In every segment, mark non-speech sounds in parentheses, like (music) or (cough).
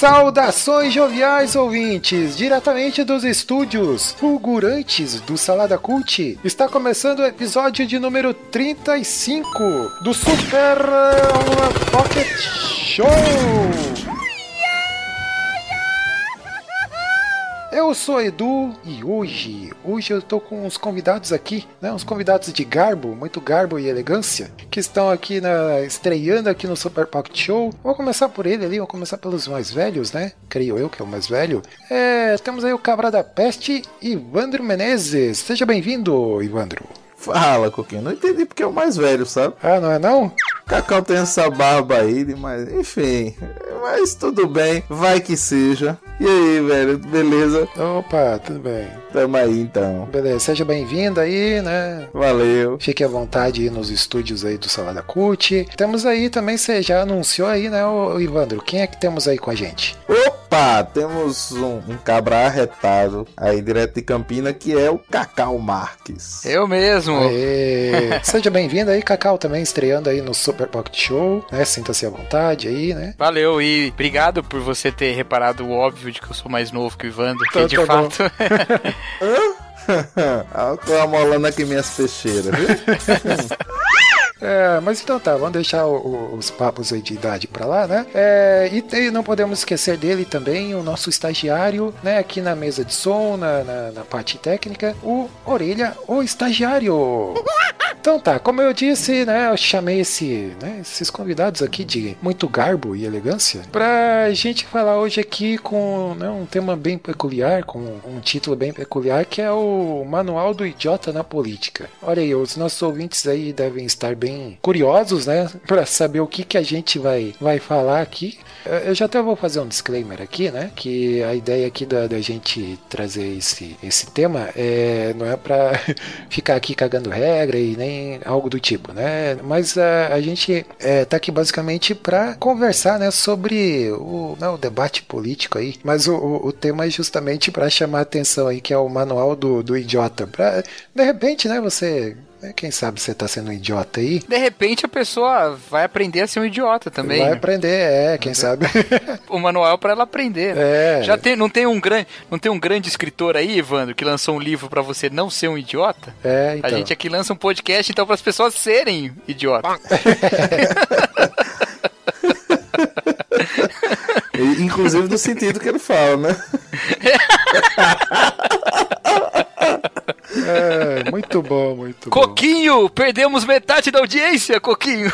Saudações joviais ouvintes, diretamente dos estúdios fulgurantes do Salada Cult. Está começando o episódio de número 35 do Super Pocket Show. Eu sou Edu e hoje, hoje eu tô com uns convidados aqui, né? Uns convidados de garbo, muito garbo e elegância, que estão aqui na estreando aqui no Super Pocket Show. Vou começar por ele ali, vou começar pelos mais velhos, né? Creio eu que é o mais velho. É, temos aí o Cabra da Peste, Ivandro Menezes. Seja bem-vindo, Ivandro. Fala, Coquinho. Não entendi porque é o mais velho, sabe? Ah, não é não? Cacau tem essa barba aí, mas enfim. Mas tudo bem, vai que seja. E aí, velho, beleza? Opa, tudo bem. Tamo aí então. Beleza, seja bem-vindo aí, né? Valeu. Fique à vontade aí nos estúdios aí do Salada Cult. Temos aí também, você já anunciou aí, né, o Ivandro? Quem é que temos aí com a gente? Opa, temos um, um cabra arretado aí direto de Campina que é o Cacau Marques. Eu mesmo. Aê. seja bem-vindo aí, Cacau, também estreando aí no Super Pocket Show, né? Sinta-se à vontade aí, né? Valeu e obrigado por você ter reparado o óbvio de que eu sou mais novo que o Ivandro, Tá, que de tá fato. (laughs) Ah, (laughs) Tô amolando aqui minhas peixeiras, viu? (laughs) É, mas então tá, vamos deixar o- o- os papos aí de idade pra lá, né? É, e, tem- não podemos esquecer dele também, o nosso estagiário, né? Aqui na mesa de som, na, na, na parte técnica, o Orelha, o estagiário. Então tá, como eu disse, né? Eu chamei esse, né, esses convidados aqui de muito garbo e elegância pra gente falar hoje aqui com né, um tema bem peculiar, com um título bem peculiar, que é o Manual do Idiota na Política. Olha aí, os nossos ouvintes aí devem estar bem curiosos, né? (laughs) Pra saber o que, que a gente vai, vai falar aqui. Eu já até vou fazer um disclaimer aqui, né? Que a ideia aqui da, da gente trazer esse, esse tema é, não é pra (laughs) ficar aqui cagando regra e nem algo do tipo, né? Mas a, a gente é, tá aqui basicamente pra conversar, né? Sobre o, né, o debate político aí. Mas o, o, o tema é justamente pra chamar a atenção aí, que é o manual do, do idiota. Pra, de repente, né? Você né, Quem sabe você tá sendo um idiota aí? De repente a pessoa vai aprender a ser um idiota também. Vai né? aprender, é, quem sabe. (laughs) O manual pra ela aprender. né? É. Já tem, não tem um grande, não tem um grande escritor aí, Evandro, que lançou um livro pra você não ser um idiota? É, então. A gente aqui lança um podcast então para as pessoas serem idiotas. (laughs) Inclusive no sentido que ele fala, né? (laughs) É, muito bom, muito bom. Coquinho, perdemos metade da audiência, Coquinho.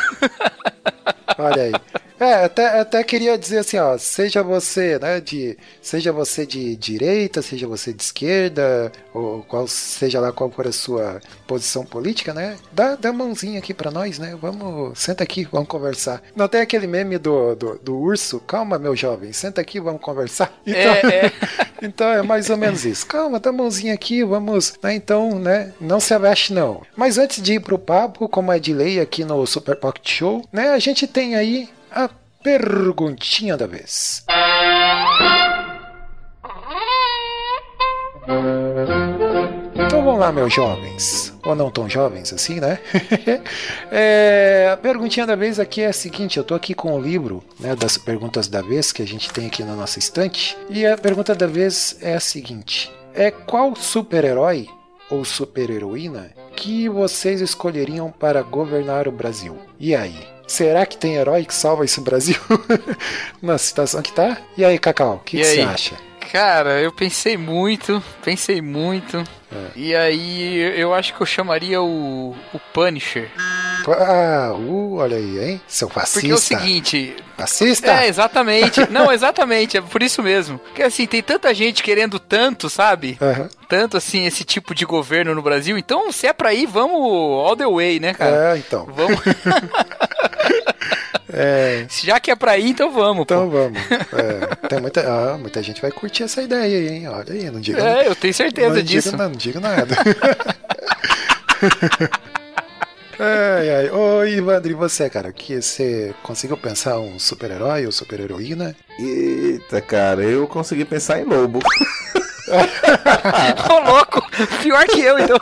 Olha aí. É, até, até queria dizer assim, ó, seja você, né, de, seja você de direita, seja você de esquerda, ou qual seja lá qual for a sua posição política, né, dá, dá a mãozinha aqui pra nós, né, vamos, senta aqui, vamos conversar. Não tem aquele meme do, do, do urso? Calma, meu jovem, senta aqui, vamos conversar. Então, É, é. (laughs) então é mais ou menos isso. Calma, dá a mãozinha aqui, vamos, né, então, né, não se aveste não. Mas antes de ir pro papo, como é de lei aqui no Super Pocket Show, né, a gente tem aí a perguntinha da vez. Então vamos lá, meus jovens. Ou não tão jovens assim, né? (laughs) É, a perguntinha da vez aqui é a seguinte: eu tô aqui com o livro né, das perguntas da vez que a gente tem aqui na nossa estante. E a pergunta da vez é a seguinte: É qual super-herói ou super-heroína que vocês escolheriam para governar o Brasil? E aí? Será que tem herói que salva esse Brasil (laughs) na situação que tá? E aí, Cacau, o que que você acha? Cara, eu pensei muito, pensei muito. É. E aí eu acho que eu chamaria o, o Punisher. Ah, uh, olha aí, hein? Seu fascista. Porque é o seguinte. Fascista? É, exatamente. Não, exatamente, é por isso mesmo. Porque assim, tem tanta gente querendo tanto, sabe? Aham. Tanto assim, esse tipo de governo no Brasil. Então, se é pra ir, vamos all the way, né, cara? É, então. Vamos. (laughs) É, Se Já que é pra ir, então vamos. pô. então vamos. É, (laughs) tem muita, ah, muita gente vai curtir essa ideia aí, hein? Olha aí, não diga, É, eu tenho certeza não disso. diga, não, não diga nada. (laughs) Ai, ai. Ô, Ivandro, e você, cara? Que você conseguiu pensar um super-herói ou super-heroína? Eita, cara, eu consegui pensar em lobo. Ô, louco! Pior que eu, então.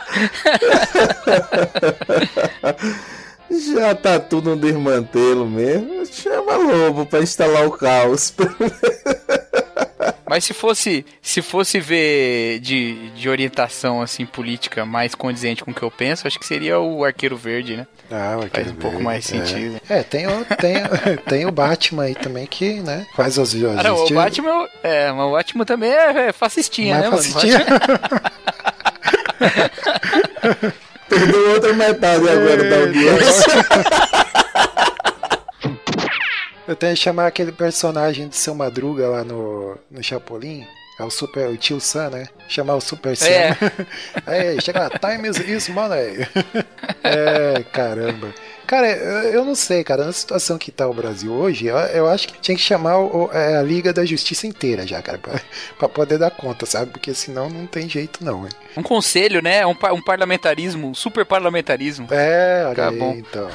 Já tá tudo um desmantelo mesmo. Chama lobo pra instalar o caos. Mas se fosse, se fosse ver de, de orientação assim política mais condizente com o que eu penso, acho que seria o Arqueiro Verde, né? Ah, o Faz Arqueiro um pouco Verde, mais é. sentido. É, tem o, tem, (laughs) tem o Batman aí também que, né, faz os Ah, não, o Batman, é, mas o Batman também é, é fascistinha, né, mano? (laughs) Perdeu outra metade agora da audiência. (laughs) Eu tenho que chamar aquele personagem de seu Madruga lá no, no Chapolin. É o Super, o tio Sam, né? Chamar o Super Sam. É. (laughs) Aí, chega lá, time is, is money. (laughs) é, caramba. Cara, eu, não sei, cara, na situação que tá o Brasil hoje, eu, acho que tinha que chamar o- é, a Liga da Justiça inteira já, cara, pra, (laughs) pra poder dar conta, sabe? Porque senão não tem jeito não, hein? Um conselho, né? Um, um parlamentarismo, um super parlamentarismo. É, olha Tá aí, bom. então.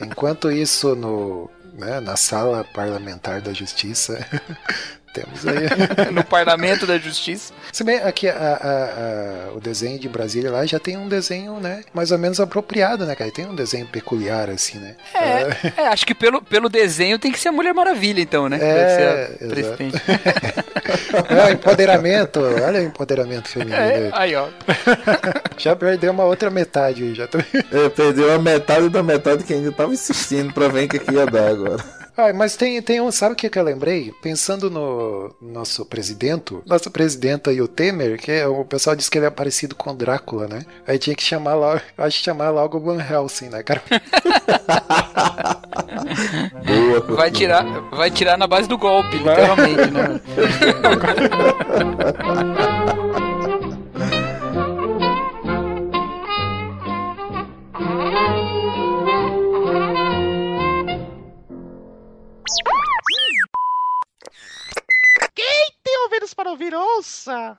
Enquanto isso no, né, na sala parlamentar da justiça, (laughs) temos aí. (laughs) no parlamento da justiça. Se bem aqui a- a- a- o desenho de Brasília lá já tem um desenho, né, mais ou menos apropriado, né, cara? Tem um desenho peculiar assim, né? É, é, acho que pelo, pelo desenho tem que ser a Mulher Maravilha, então, né? É, presidente. (laughs) É, empoderamento, olha o empoderamento feminino. É, aí. aí, ó. (laughs) Já perdeu uma outra metade aí, já tô... É, perdeu a metade da metade que ainda tava insistindo pra ver o que, que ia dar agora. Ah, mas tem, tem um, sabe o que, que eu lembrei? Pensando no nosso presidente, nosso presidente aí, o Temer, que é- o pessoal disse que ele é parecido com o Drácula, né? Aí tinha que chamar logo, acho que chamar logo o Van Helsing, né, cara? (laughs) Boa, Vai tirar, vai tirar na base do golpe, literalmente, né? (laughs) (laughs) Tem ouvidos para ouvir, ouça!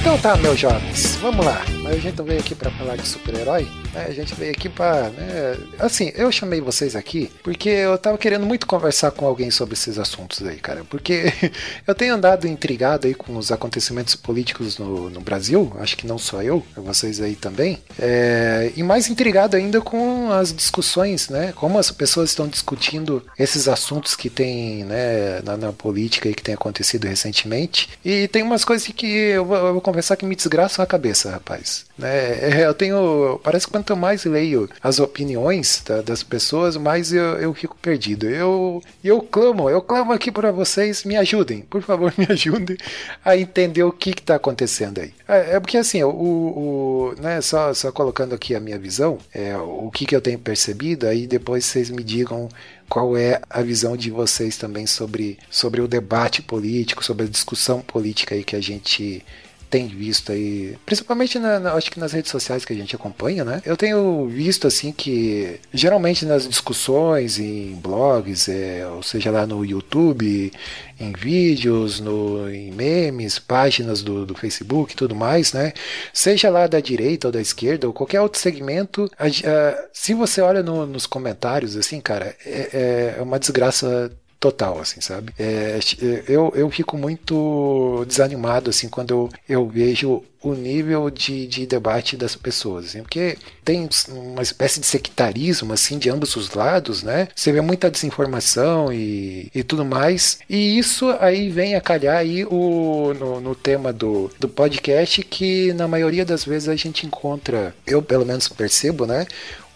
Então tá, meus jovens, vamos lá. A gente veio aqui pra falar de super-herói, né? A gente veio aqui pra. Né? Assim, eu chamei vocês aqui porque eu tava querendo muito conversar com alguém sobre esses assuntos aí, cara. Porque (laughs) eu tenho andado intrigado aí com os acontecimentos políticos no, no Brasil, acho que não só eu, vocês aí também. É, e mais intrigado ainda com as discussões, né? Como as pessoas estão discutindo esses assuntos que tem né, na, na política e que tem acontecido recentemente. E tem umas coisas que eu vou, eu vou que me desgraçam a cabeça, rapaz. Né? É, Eu tenho. Parece que quanto mais leio as opiniões da- das pessoas, mais eu, eu fico perdido. Eu, eu clamo, eu clamo aqui para vocês, me ajudem, por favor, (laughs) me ajudem a entender o que está acontecendo aí. É, é porque assim, o, o né, só, só colocando aqui a minha visão, é, o que, que eu tenho percebido, aí depois vocês me digam qual é a visão de vocês também sobre, sobre o debate político, sobre a discussão política aí que a gente tem visto aí, principalmente na, na- acho que nas redes sociais que a gente acompanha, né? Eu tenho visto assim que geralmente nas discussões em blogs, é, ou seja lá no YouTube, em vídeos, no, em memes, páginas do, do Facebook tudo mais, né? Seja lá da direita ou da esquerda ou qualquer outro segmento, a a- se você olha no- nos comentários, assim, cara, é, é uma desgraça total, assim, sabe? É, eu, eu fico muito desanimado, assim, quando eu, eu vejo o nível de, de debate das pessoas, assim, porque tem uma espécie de sectarismo, assim, de ambos os lados, né? Você vê muita desinformação e, e tudo mais, e isso aí vem a calhar aí o, no, no tema do, do podcast, que na maioria das vezes a gente encontra, eu pelo menos percebo, né?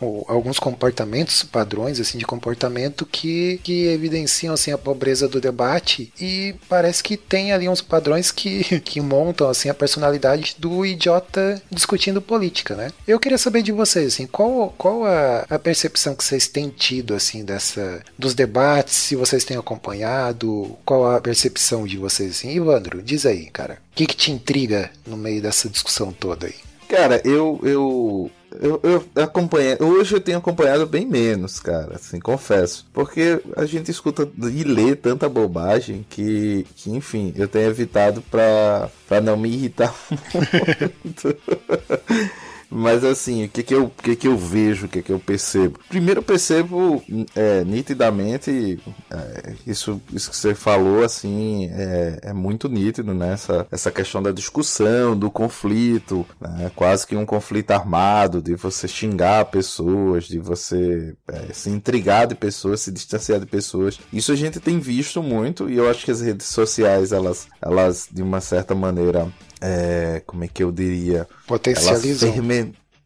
Alguns comportamentos, padrões assim de comportamento que, que evidenciam assim a pobreza do debate e parece que tem ali uns padrões que, (laughs) que montam assim a personalidade do idiota discutindo política, né? Eu queria saber de vocês assim, qual, qual a, a percepção que vocês têm tido assim dessa dos debates, se vocês têm acompanhado, qual a percepção de vocês assim? Ivandro, diz aí, cara. O que, que te intriga no meio dessa discussão toda aí? Cara, eu, eu, eu, eu acompanhei. Hoje eu tenho acompanhado bem menos, cara, assim, confesso. Porque a gente escuta e lê tanta bobagem que, que enfim, eu tenho evitado pra, pra não me irritar (laughs) muito. Mas assim, o que que eu, o que que eu vejo, o que que eu percebo? Primeiro eu percebo é, nitidamente é, isso, isso que você falou, assim, é, é muito nítido, né? Essa, essa questão da discussão, do conflito, né? quase que um conflito armado, de você xingar pessoas, de você é, se intrigar de pessoas, se distanciar de pessoas. Isso a gente tem visto muito e eu acho que as redes sociais, elas, elas de uma certa maneira, é, como é que eu diria? Potencializam. Elas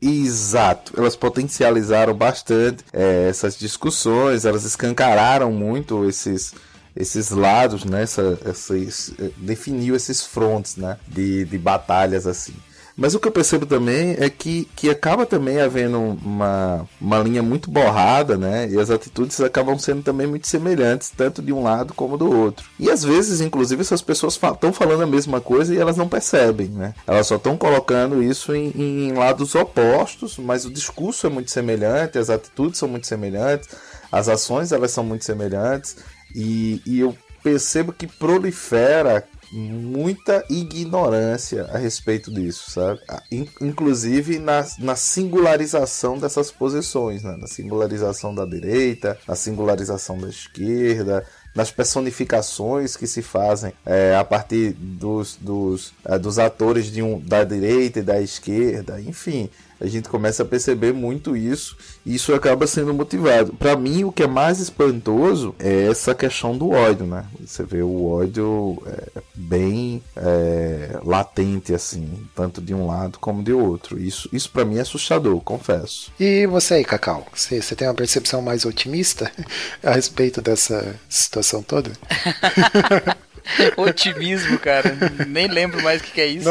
Exato, elas potencializaram bastante é, essas discussões, elas escancararam muito esses, esses lados, né? Essa, esses, eh, definiu esses frontes né? de, de batalhas assim. Mas o que eu percebo também é que, que acaba também havendo uma, uma linha muito borrada, né? E as atitudes acabam sendo também muito semelhantes, tanto de um lado como do outro. E às vezes, inclusive, essas pessoas estão falando a mesma coisa e elas não percebem, né? Elas só estão colocando isso em, em lados opostos, mas o discurso é muito semelhante, as atitudes são muito semelhantes, as ações elas são muito semelhantes. E, e eu percebo que prolifera muita ignorância a respeito disso, sabe? Ah, in- Inclusive na, na singularização dessas posições, né? na singularização da direita, na singularização da esquerda, nas personificações que se fazem é, a partir dos, dos, é, dos atores de um, da direita e da esquerda, enfim. A gente começa a perceber muito isso e isso acaba sendo motivado. Para mim, o que é mais espantoso é essa questão do ódio, né? Você vê o ódio é, bem é, latente, assim, tanto de um lado como de outro. Isso, isso para mim é assustador, confesso. E você aí, Cacau? Você, você tem uma percepção mais otimista (laughs) a respeito dessa situação toda? (laughs) (laughs) Otimismo, cara. Nem lembro mais o que, que é isso.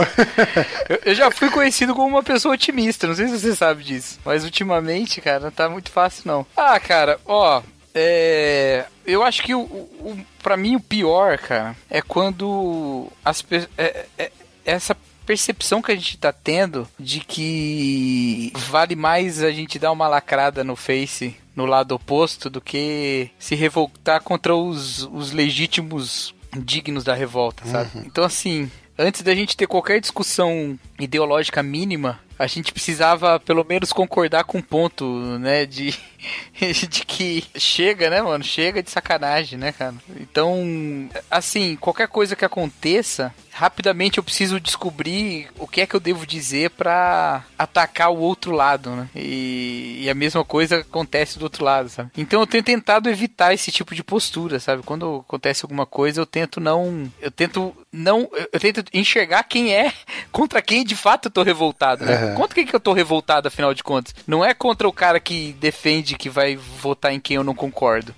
Eu, eu já fui conhecido como uma pessoa otimista, não sei se você sabe disso. Mas ultimamente, cara, não tá muito fácil, não. Ah, cara, ó. É. Eu acho que o, o, pra mim o pior, cara, é quando as pe- é- é- essa percepção que a gente tá tendo de que vale mais a gente dar uma lacrada no Face no lado oposto do que se revoltar contra os, os legítimos dignos da revolta, sabe? Então, assim, antes da gente ter qualquer discussão ideológica mínima, a gente precisava pelo menos concordar com um ponto, né, de, (laughs) de que chega, né, mano, chega de sacanagem, né, cara? Então, assim, qualquer coisa que aconteça, rapidamente eu preciso descobrir o que é que eu devo dizer pra atacar o outro lado, né? E, e a mesma coisa acontece do outro lado, sabe? Então eu tenho tentado evitar esse tipo de postura, sabe? Quando acontece alguma coisa, eu tento não, eu tento não, eu- tento enxergar quem é (laughs) contra quem de fato eu tô revoltado, né? Aham. Contra quem que eu tô revoltado, afinal de contas? Não é contra o cara que defende que vai votar em quem eu não concordo.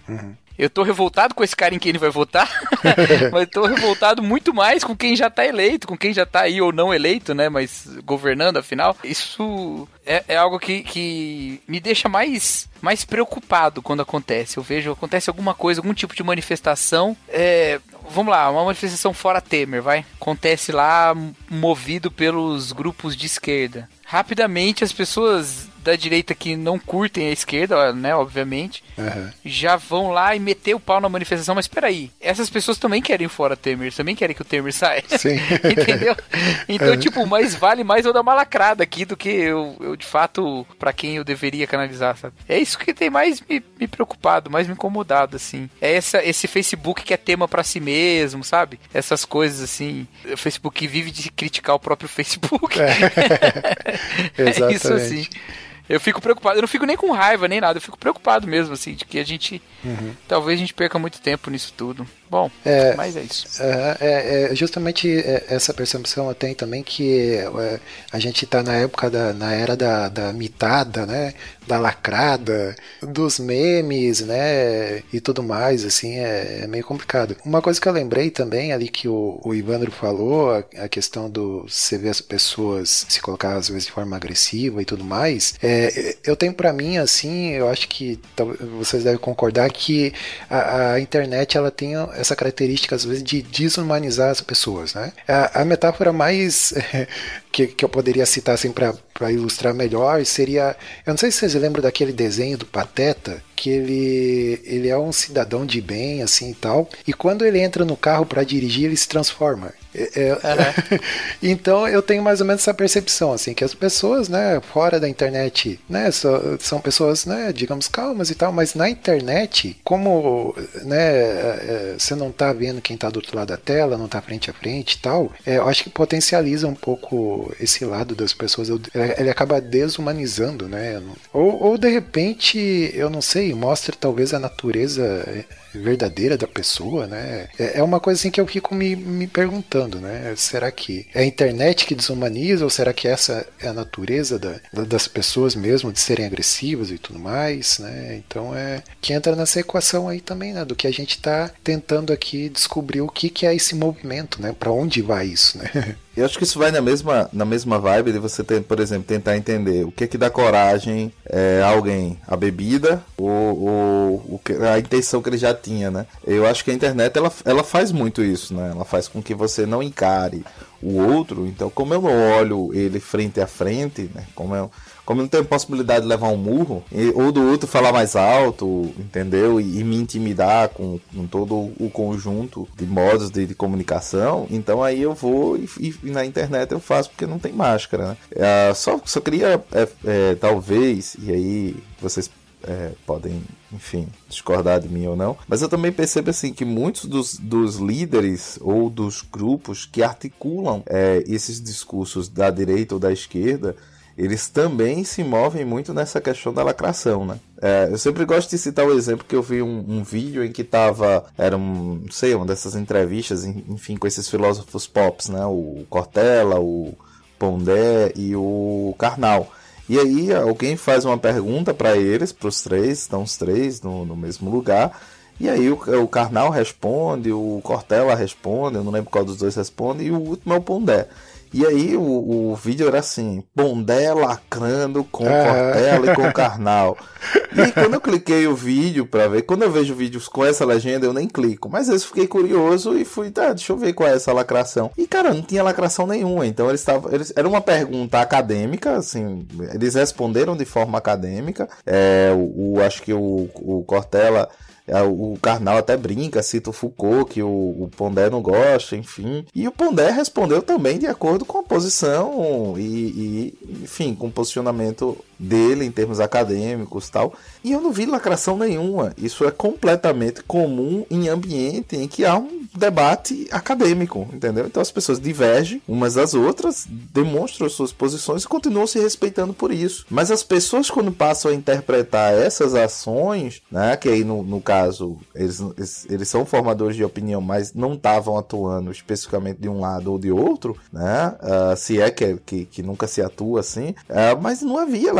Eu tô revoltado com esse cara em quem ele vai votar, (laughs) mas tô revoltado muito mais com quem já tá eleito, com quem já tá aí ou não eleito, né? Mas governando, afinal. Isso é, é algo que, que me deixa mais, mais preocupado quando acontece. Eu vejo, acontece alguma coisa, algum tipo de manifestação. É, vamos lá, uma manifestação fora Temer, vai. Acontece lá, movido pelos grupos de esquerda. Rapidamente as pessoas da direita que não curtem a esquerda, né, obviamente, Aham. já vão lá e meter o pau na manifestação, mas peraí, essas pessoas também querem fora Temer, também querem que o Temer saia. Sim. (laughs) Entendeu? Então, (laughs) tipo, mais vale mais eu dar uma lacrada aqui do que eu, eu de fato, pra quem eu deveria canalizar, sabe? É isso que tem mais me, me preocupado, mais me incomodado, assim. É essa, esse Facebook que é tema pra si mesmo, sabe? Essas coisas, assim. O Facebook vive de criticar o próprio (laughs) Facebook. É isso, Exatamente. assim. Eu fico preocupado, eu não fico nem com raiva, nem nada, eu fico preocupado mesmo, assim, de que a gente. Talvez a gente perca muito tempo nisso tudo. Bom, É. mas é isso. É, é- é justamente é, essa percepção eu tenho também que é, a gente está na época da na era da, da mitada, né, da lacrada, dos memes, né, e tudo mais, assim, é, meio complicado. Uma coisa que eu lembrei também ali que o, o Ivandro falou, a, a questão do você ver as pessoas se colocar às vezes de forma agressiva e tudo mais, é, eu tenho pra mim assim, eu acho que vocês devem concordar que a, a internet ela tem essa característica às vezes de desumanizar as pessoas, né? A, a metáfora mais (laughs) que, que eu poderia citar assim para para ilustrar melhor seria. Eu não sei se vocês lembram daquele desenho do Pateta, que ele, ele é um cidadão de bem, assim e tal. E quando ele entra no carro para dirigir, ele se transforma. É, é, uhum. (laughs) então eu tenho mais ou menos essa percepção, assim, que as pessoas, né, fora da internet, né, são pessoas, né, digamos, calmas e tal, mas na internet, como, né, é, é, você não tá vendo quem tá do outro lado da tela, não tá frente a frente e tal, é, eu acho que potencializa um pouco esse lado das pessoas, ele acaba desumanizando, né, ou, ou de repente, eu não sei, mostra talvez a natureza verdadeira da pessoa, né? É, é uma coisa assim que eu fico me, me perguntando, né? Será que é a internet que desumaniza ou será que essa é a natureza da, das pessoas mesmo de serem agressivas e tudo mais, né? Então é que entra nessa equação aí também, né? Do que a gente está tentando aqui descobrir o que, que é esse movimento, né? Para onde vai isso, né? (laughs) Eu acho que isso vai na mesma, na mesma vibe de você, ter, por exemplo, tentar entender o que que dá coragem é, a alguém, a bebida ou, ou, a intenção que ele já tinha, né? Eu acho que a internet ela, ela faz muito isso, né? Ela faz com que você não encare o outro. Então, como eu não olho ele frente a frente, né? Como eu como não tenho possibilidade de levar um murro, ou do outro falar mais alto, entendeu? E, e me intimidar com, com, todo o conjunto de modos de, de comunicação, então aí eu vou e, e, na internet eu faço porque não tem máscara, né? É, só, só queria, é, é, talvez, e aí vocês é, podem, enfim, discordar de mim ou não, mas eu também percebo assim que muitos dos, dos líderes ou dos grupos que articulam é, esses discursos da direita ou da esquerda eles também se movem muito nessa questão da lacração, né? É, eu sempre gosto de citar o exemplo que eu vi um, um vídeo em que tava, era um, não sei, uma dessas entrevistas, enfim, com esses filósofos pops, né? O Cortella, o Pondé e o Karnal. E aí alguém faz uma pergunta para eles, para os três, estão os três no, no mesmo lugar, e aí o, o Karnal responde, o Cortella responde, eu não lembro qual dos dois responde, e o último é o Pondé. E aí o, o vídeo era assim, Pondé lacrando com. Cortella e com (laughs) Karnal. E quando eu cliquei o vídeo para ver, quando eu vejo vídeos com essa legenda, eu nem clico. Mas eu fiquei curioso e fui, tá, deixa eu ver qual é essa lacração. E cara, não tinha lacração nenhuma. Então eles estavam, eles, era uma pergunta acadêmica, assim, eles responderam de forma acadêmica. É, o, o acho que o, o Cortella o Karnal até brinca, cita o Foucault, que o, o Pondé não gosta, enfim. E o Pondé respondeu também de acordo com a posição e, e enfim, com o posicionamento dele em termos acadêmicos tal. E eu não vi lacração nenhuma. Isso é completamente comum em ambiente em que há um debate acadêmico, entendeu? Então as pessoas divergem umas das outras, demonstram suas posições e continuam se respeitando por isso. Mas as pessoas, quando passam a interpretar essas ações, né, que aí no, no caso eles, eles, eles são formadores de opinião, mas não estavam atuando especificamente de um lado ou de outro, né? Uh, se é que, que, que, nunca se atua assim, uh, mas não havia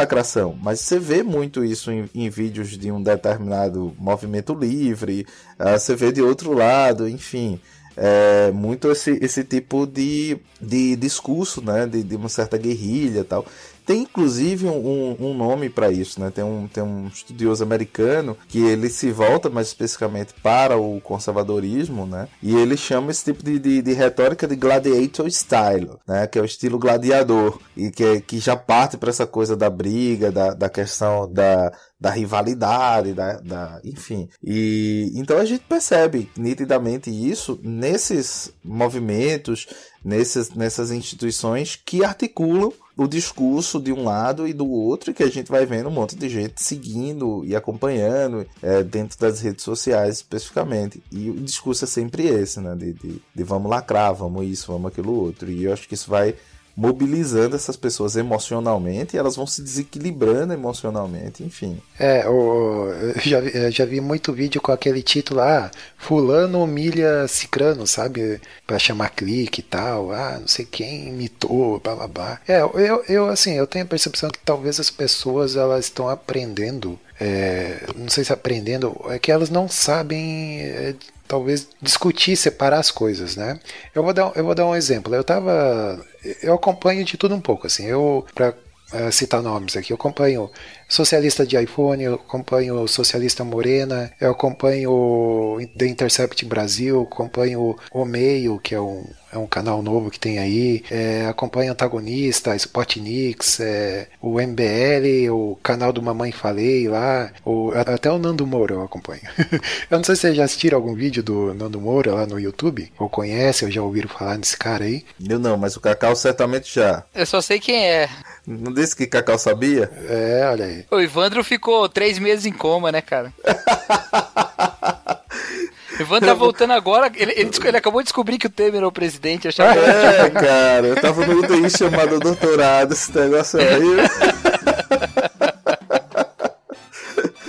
Mas você vê muito isso em, em vídeos de um determinado movimento livre, uh, você vê de outro lado, enfim é, muito esse, esse tipo de, de discurso, né? De, de uma certa guerrilha tal. Tem inclusive um, um nome para isso, né? Tem um, tem um estudioso americano que ele se volta mais especificamente para o conservadorismo, né? E ele chama esse tipo de, de, de retórica de gladiator style, né? Que é o estilo gladiador e que, que já parte para essa coisa da briga, da, da questão da, da rivalidade, da, da, enfim. E então a gente percebe nitidamente isso nesses movimentos, nesses, nessas instituições que articulam o discurso de um lado e do outro, e que a gente vai vendo um monte de gente seguindo e acompanhando é, dentro das redes sociais especificamente. E o discurso é sempre esse, né? De, de, de vamos lacrar, vamos isso, vamos aquilo outro. E eu acho que isso vai mobilizando essas pessoas emocionalmente elas vão se desequilibrando emocionalmente, enfim. É, eu já, já vi muito vídeo com aquele título, ah, fulano humilha cicrano, sabe? Pra chamar clique e tal, ah, não sei quem imitou, blá blá blá. É, eu, eu assim, eu tenho a percepção que talvez as pessoas elas estão aprendendo, é, não sei se aprendendo, é que elas não sabem... Talvez discutir, separar as coisas, né? Eu vou dar, eu vou dar um exemplo. Eu tava, eu acompanho de tudo um pouco, assim. Eu para uh, citar nomes aqui, eu acompanho socialista de iPhone, eu acompanho Socialista Morena, eu acompanho The Intercept Brasil, acompanho o Meio, que é um, é um canal novo que tem aí. É, acompanha Antagonista, Spotnix, é, o MBL, o canal do Mamãe Falei lá, o, até o Nando Moura eu acompanho. (laughs) eu não sei se vocês já assistiram algum vídeo do Nando Moura lá no YouTube, ou conhecem, ou já ouviram falar nesse cara aí. Eu não, mas o Cacau certamente já. Eu só sei quem é. Não disse que Cacau sabia? É, olha aí. O Ivandro ficou três meses em coma, né, cara? (laughs) O Ivan tá voltando agora. Ele, ele, ele, acabou de descobrir que o Temer é o presidente. Achava... É, cara. Eu tava no UTI chamado doutorado, esse negócio aí. (laughs)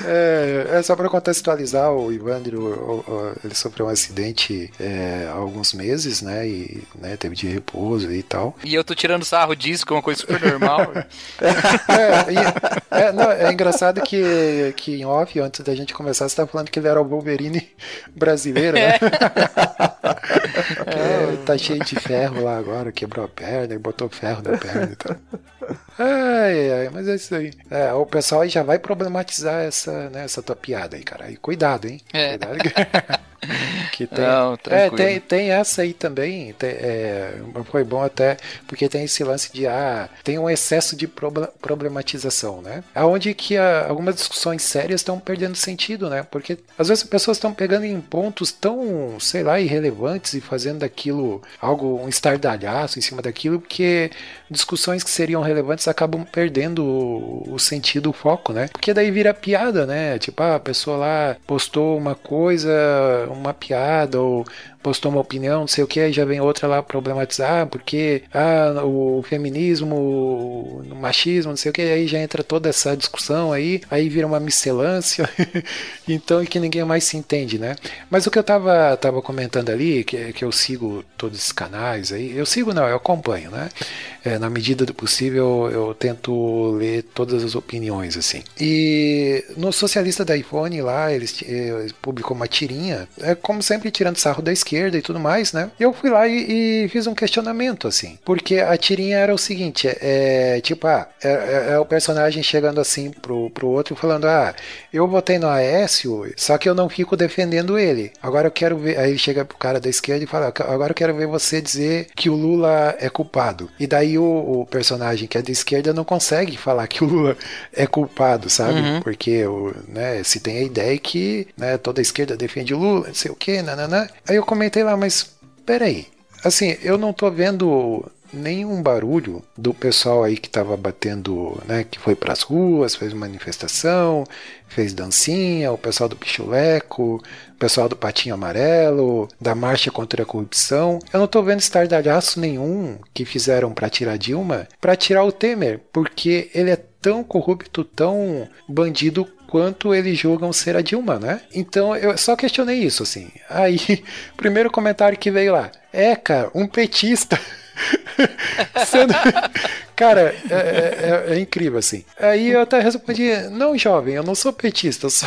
É, é só para contextualizar, o Ivandro ele sofreu um acidente é, há alguns meses, né? E né, teve de repouso e tal. E eu tô tirando sarro disso, que é uma coisa super normal. (laughs) é, é, não, é engraçado que, que em off, antes da gente começar, você tá falando que ele era o Wolverine brasileiro, né? É. (laughs) tá cheio de ferro lá agora, quebrou a perna, botou ferro na perna e tal. Ai, ai, mas é isso aí. É, o pessoal aí já vai problematizar essa, né, essa tua piada aí, cara. E cuidado, hein? É. Cuidado. que (laughs) tem, Não, é, tem, tem essa aí também. Tem, é, foi bom até porque tem esse lance de ah, tem um excesso de problematização, né? Aonde que a, algumas discussões sérias estão perdendo sentido, né? Porque às vezes as pessoas estão pegando em pontos tão, sei lá, irrelevantes e fazendo daquilo algo um estardalhaço em cima daquilo, porque discussões que seriam relevantes acabam perdendo o, o sentido, o foco, né? Porque daí vira piada, né? Tipo, ah, a pessoa lá postou uma coisa, uma piada, ou postou uma opinião, não sei o que, aí já vem outra lá problematizar, porque ah, o feminismo, o machismo, não sei o que, aí já entra toda essa discussão aí, aí vira uma miscelância, (laughs) então que ninguém mais se entende, né? Mas o que eu tava, tava comentando ali, que, que eu sigo todos esses canais aí, eu sigo não, eu acompanho, né? É, na medida do possível eu tento ler todas as opiniões, assim. E no Socialista da iPhone lá, eles, eles publicou uma tirinha, é como sempre tirando sarro da esquerda, esquerda e tudo mais, né? Eu fui lá e, e fiz um questionamento, assim. Porque a tirinha era o seguinte: é, é tipo, ah, é, é, é, o personagem chegando assim pro, pro outro falando: ah, eu votei no Aécio, só que eu não fico defendendo ele. Agora eu quero ver. Aí chega pro cara da esquerda e fala: agora eu quero ver você dizer que o Lula é culpado. E daí o, o personagem que é da esquerda não consegue falar que o Lula é culpado, sabe? Uhum. Porque o, né, se tem a ideia que né, toda a esquerda defende o Lula, não sei o que, nananã. Aí eu comentei lá, mas peraí. Assim, eu não tô vendo nenhum barulho do pessoal aí que estava batendo, né, que foi para as ruas, fez manifestação, fez dancinha, o pessoal do Pichuleco, o pessoal do Patinho Amarelo, da Marcha contra a Corrupção. Eu não estou vendo estardalhaço nenhum que fizeram para tirar Dilma, para tirar o Temer, porque ele é tão corrupto, tão bandido quanto eles julgam ser a Dilma, né? Então eu só questionei isso, assim. Aí, (laughs) primeiro comentário que veio lá: é, cara, um petista. (laughs) Sendo... (laughs) Cara, é, é, é, é, incrível assim. Aí eu até respondi: Não, jovem, eu não sou petista, eu só,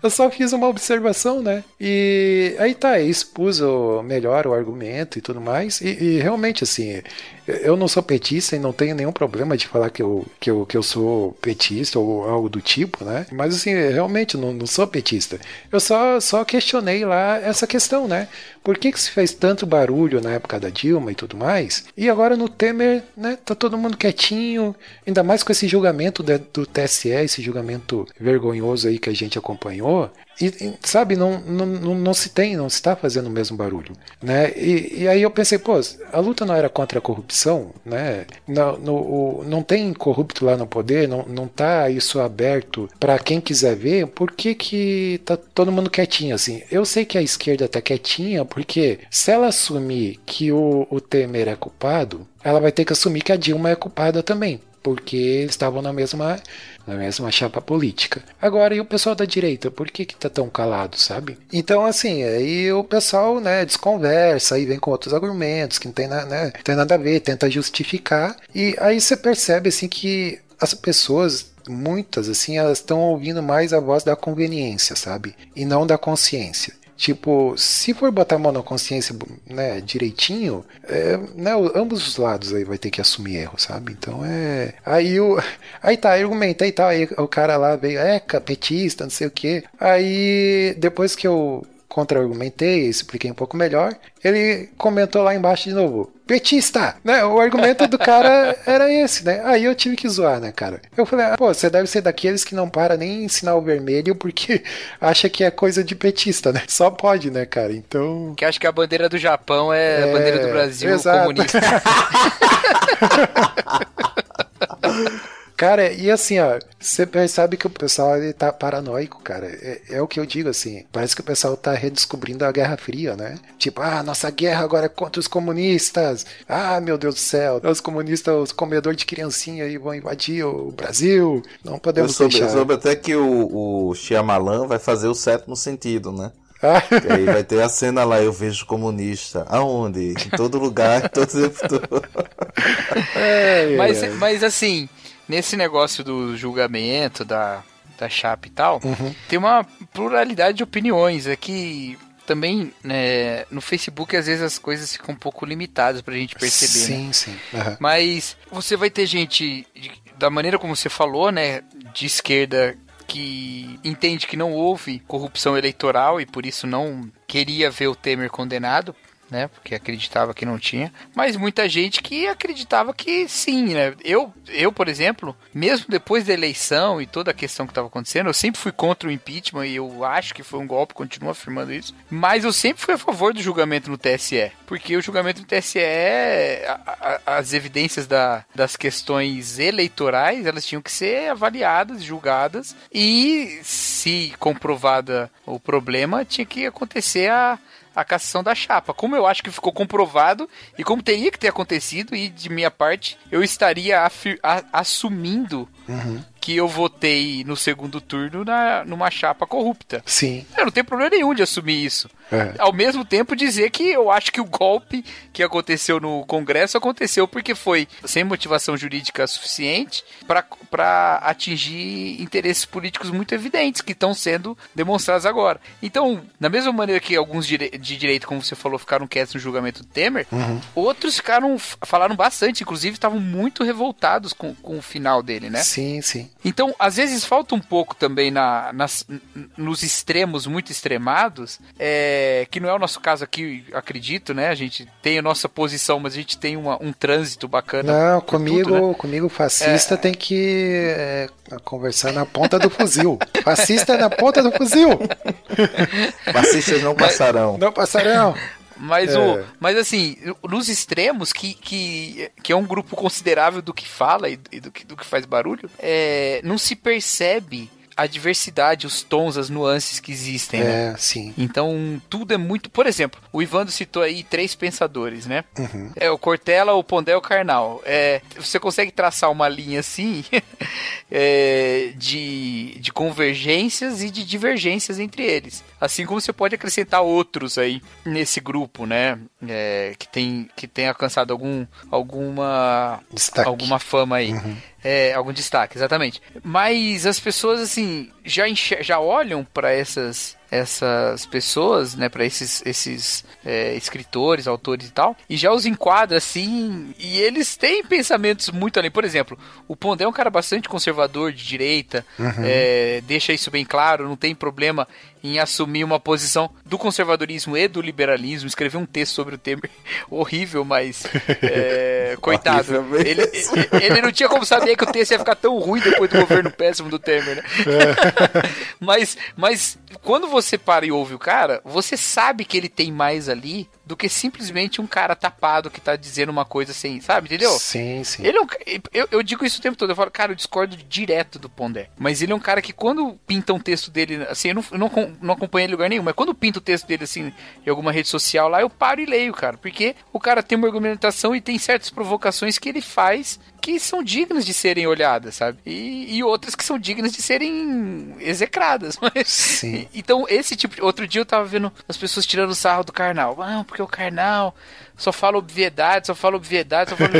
eu só fiz uma observação, né? E aí tá, expus o, melhor o argumento e tudo mais. E, e, realmente, assim, eu não sou petista e não tenho nenhum problema de falar que eu, que eu, que eu sou petista ou algo do tipo, né? Mas assim, realmente não, não sou petista. Eu só, só questionei lá essa questão, né? Por que, que se fez tanto barulho na época da Dilma e tudo mais? E agora no Temer, né? Tá todo mundo quietinho, ainda mais com esse julgamento do TSE, esse julgamento vergonhoso aí que a gente acompanhou. E, sabe, não, não, não, se tem, não se está fazendo o mesmo barulho, né? E, e, aí eu pensei, pô, a luta não era contra a corrupção, né? Não, no, não tem corrupto lá no poder, não, não tá isso aberto para quem quiser ver, por que que tá todo mundo quietinho assim? Eu sei que a esquerda tá quietinha, porque se ela assumir que o, o Temer é culpado, ela vai ter que assumir que a Dilma é culpada também, porque estavam na mesma na mesma chapa política. Agora, e o pessoal da direita, por que que tá tão calado, sabe? Então, assim, aí o pessoal, né, desconversa, aí vem com outros argumentos que não tem, né, tem nada a ver, tenta justificar, e aí você percebe, assim, que as pessoas muitas assim elas estão ouvindo mais a voz da conveniência, sabe? E não da consciência. Tipo, se for botar a mão na consciência, né, direitinho, é, né, ambos os lados aí vai ter que assumir erro, sabe? Então é. Aí o. (laughs) Aí tá, argumenta e tal. Aí o cara lá veio, é, petista, não sei o quê. Aí depois que eu contra-argumentei, expliquei um pouco melhor, ele comentou lá embaixo de novo, petista! Né? O argumento do cara (laughs) era esse, né? Aí eu tive que zoar, né, cara? Eu falei, ah, pô, você deve ser daqueles que não para nem em sinal vermelho porque (laughs) acha que é coisa de petista, né? Só pode, né, cara? Então... Que acha que a bandeira do Japão é, é... a bandeira do Brasil Exato. comunista. (laughs) Cara, e assim, ó, você percebe que o pessoal ele tá paranoico, cara. É, é, o que eu digo, assim. Parece que o pessoal tá redescobrindo a Guerra Fria, né? Tipo, ah, nossa guerra agora é contra os comunistas. Ah, meu Deus do céu. Os comunistas, os comedores de criancinha aí vão invadir o Brasil. Não podemos eu soube, deixar. Eu soube até que o, o Shyamalan vai fazer o sétimo sentido, né? Ah. aí vai ter a cena lá, eu vejo comunista. Aonde? Em todo lugar, em todo (laughs) tempo. É, mas, é. mas assim, nesse negócio do julgamento, da, da chapa e tal, uhum. tem uma pluralidade de opiniões. É que também né, no Facebook às vezes as coisas ficam um pouco limitadas pra gente perceber. Sim, né? sim. Uhum. Mas você vai ter gente, da maneira como você falou, né, de esquerda que entende que não houve corrupção eleitoral e por isso não queria ver o Temer condenado né? Porque acreditava que não tinha. Mas muita gente que acreditava que sim, né? Eu, eu por exemplo, mesmo depois da eleição e toda a questão que estava acontecendo, eu sempre fui contra o impeachment e eu acho que foi um golpe, continuo afirmando isso. Mas eu sempre fui a favor do julgamento no TSE. Porque o julgamento no TSE, a, a, as evidências da, das questões eleitorais, elas tinham que ser avaliadas, julgadas. E se comprovada o problema, tinha que acontecer a a cassação da chapa. Como eu acho que ficou comprovado e como teria que ter acontecido, e de minha parte, eu estaria assumindo uhum que eu votei no segundo turno na, numa chapa corrupta. Sim. Eu não tenho problema nenhum de assumir isso. É. Ao mesmo tempo dizer que eu acho que o golpe que aconteceu no Congresso aconteceu porque foi sem motivação jurídica suficiente para atingir interesses políticos muito evidentes que estão sendo demonstrados agora. Então, da mesma maneira que alguns de direito, como você falou, ficaram quietos no julgamento do Temer, uhum. outros ficaram falaram bastante, inclusive estavam muito revoltados com, com o final dele, né? Sim, sim. Então, às vezes falta um pouco também na, nas, nos extremos muito extremados, é, que não é o nosso caso aqui, acredito, né? A gente tem a nossa posição, mas a gente tem uma, um trânsito bacana. Não, comigo, tudo, né? comigo fascista é... tem que é, conversar na ponta do fuzil. fascista na ponta do fuzil. Fascistas não passarão. Não passarão. Mas, é. o, mas assim, nos extremos, que, que, que é um grupo considerável do que fala e, do, que, do que faz barulho, é, não se percebe a diversidade, os tons, as nuances que existem, é, né? sim. Então, tudo é muito... Por exemplo, o Ivandro citou aí três pensadores, né? Uhum. É o Cortella, o Pondé e o Karnal. É, você consegue traçar uma linha assim (laughs) é, de, de convergências e de divergências entre eles. Assim como você pode acrescentar outros aí nesse grupo, né? É, que, tem, que tem alcançado algum, alguma, Destaque. alguma fama aí. Uhum. É, algum destaque, exatamente. Mas as pessoas, assim, já, já olham para essas essas pessoas, né, para esses, esses é, escritores, autores e tal, e já os enquadra assim, e eles têm pensamentos muito além. Por exemplo, o Pondé é um cara bastante conservador, de direita, uhum. é, deixa isso bem claro, não tem problema em assumir uma posição do conservadorismo e do liberalismo, escrever um texto sobre o Temer (laughs) horrível, mas (laughs) é, coitado. Ele, ele, não tinha como saber que o texto ia ficar tão ruim depois do governo péssimo do Temer, né? É. (laughs) mas, mas quando você para e ouve o cara, você sabe que ele tem mais ali do que simplesmente um cara tapado que tá dizendo uma coisa assim, sabe? Entendeu? Sim, sim. Ele é um, eu, eu digo isso o tempo todo. Eu falo, cara, eu discordo direto do Pondé. Mas ele é um cara que quando pinta um texto dele, assim, eu não, eu não, não acompanho ele em lugar nenhum, mas quando pinta o texto dele, assim, em alguma rede social lá, eu paro e leio, cara. Porque o cara tem uma argumentação e tem certas provocações que ele faz que são dignas de serem olhadas, sabe? E, e outras que são dignas de serem execradas. (laughs) Mas, Sim. Então, esse tipo de. Outro dia eu tava vendo as pessoas tirando sarro do carnal. Ah, porque o carnal só fala obviedade, só fala obviedade, só fala.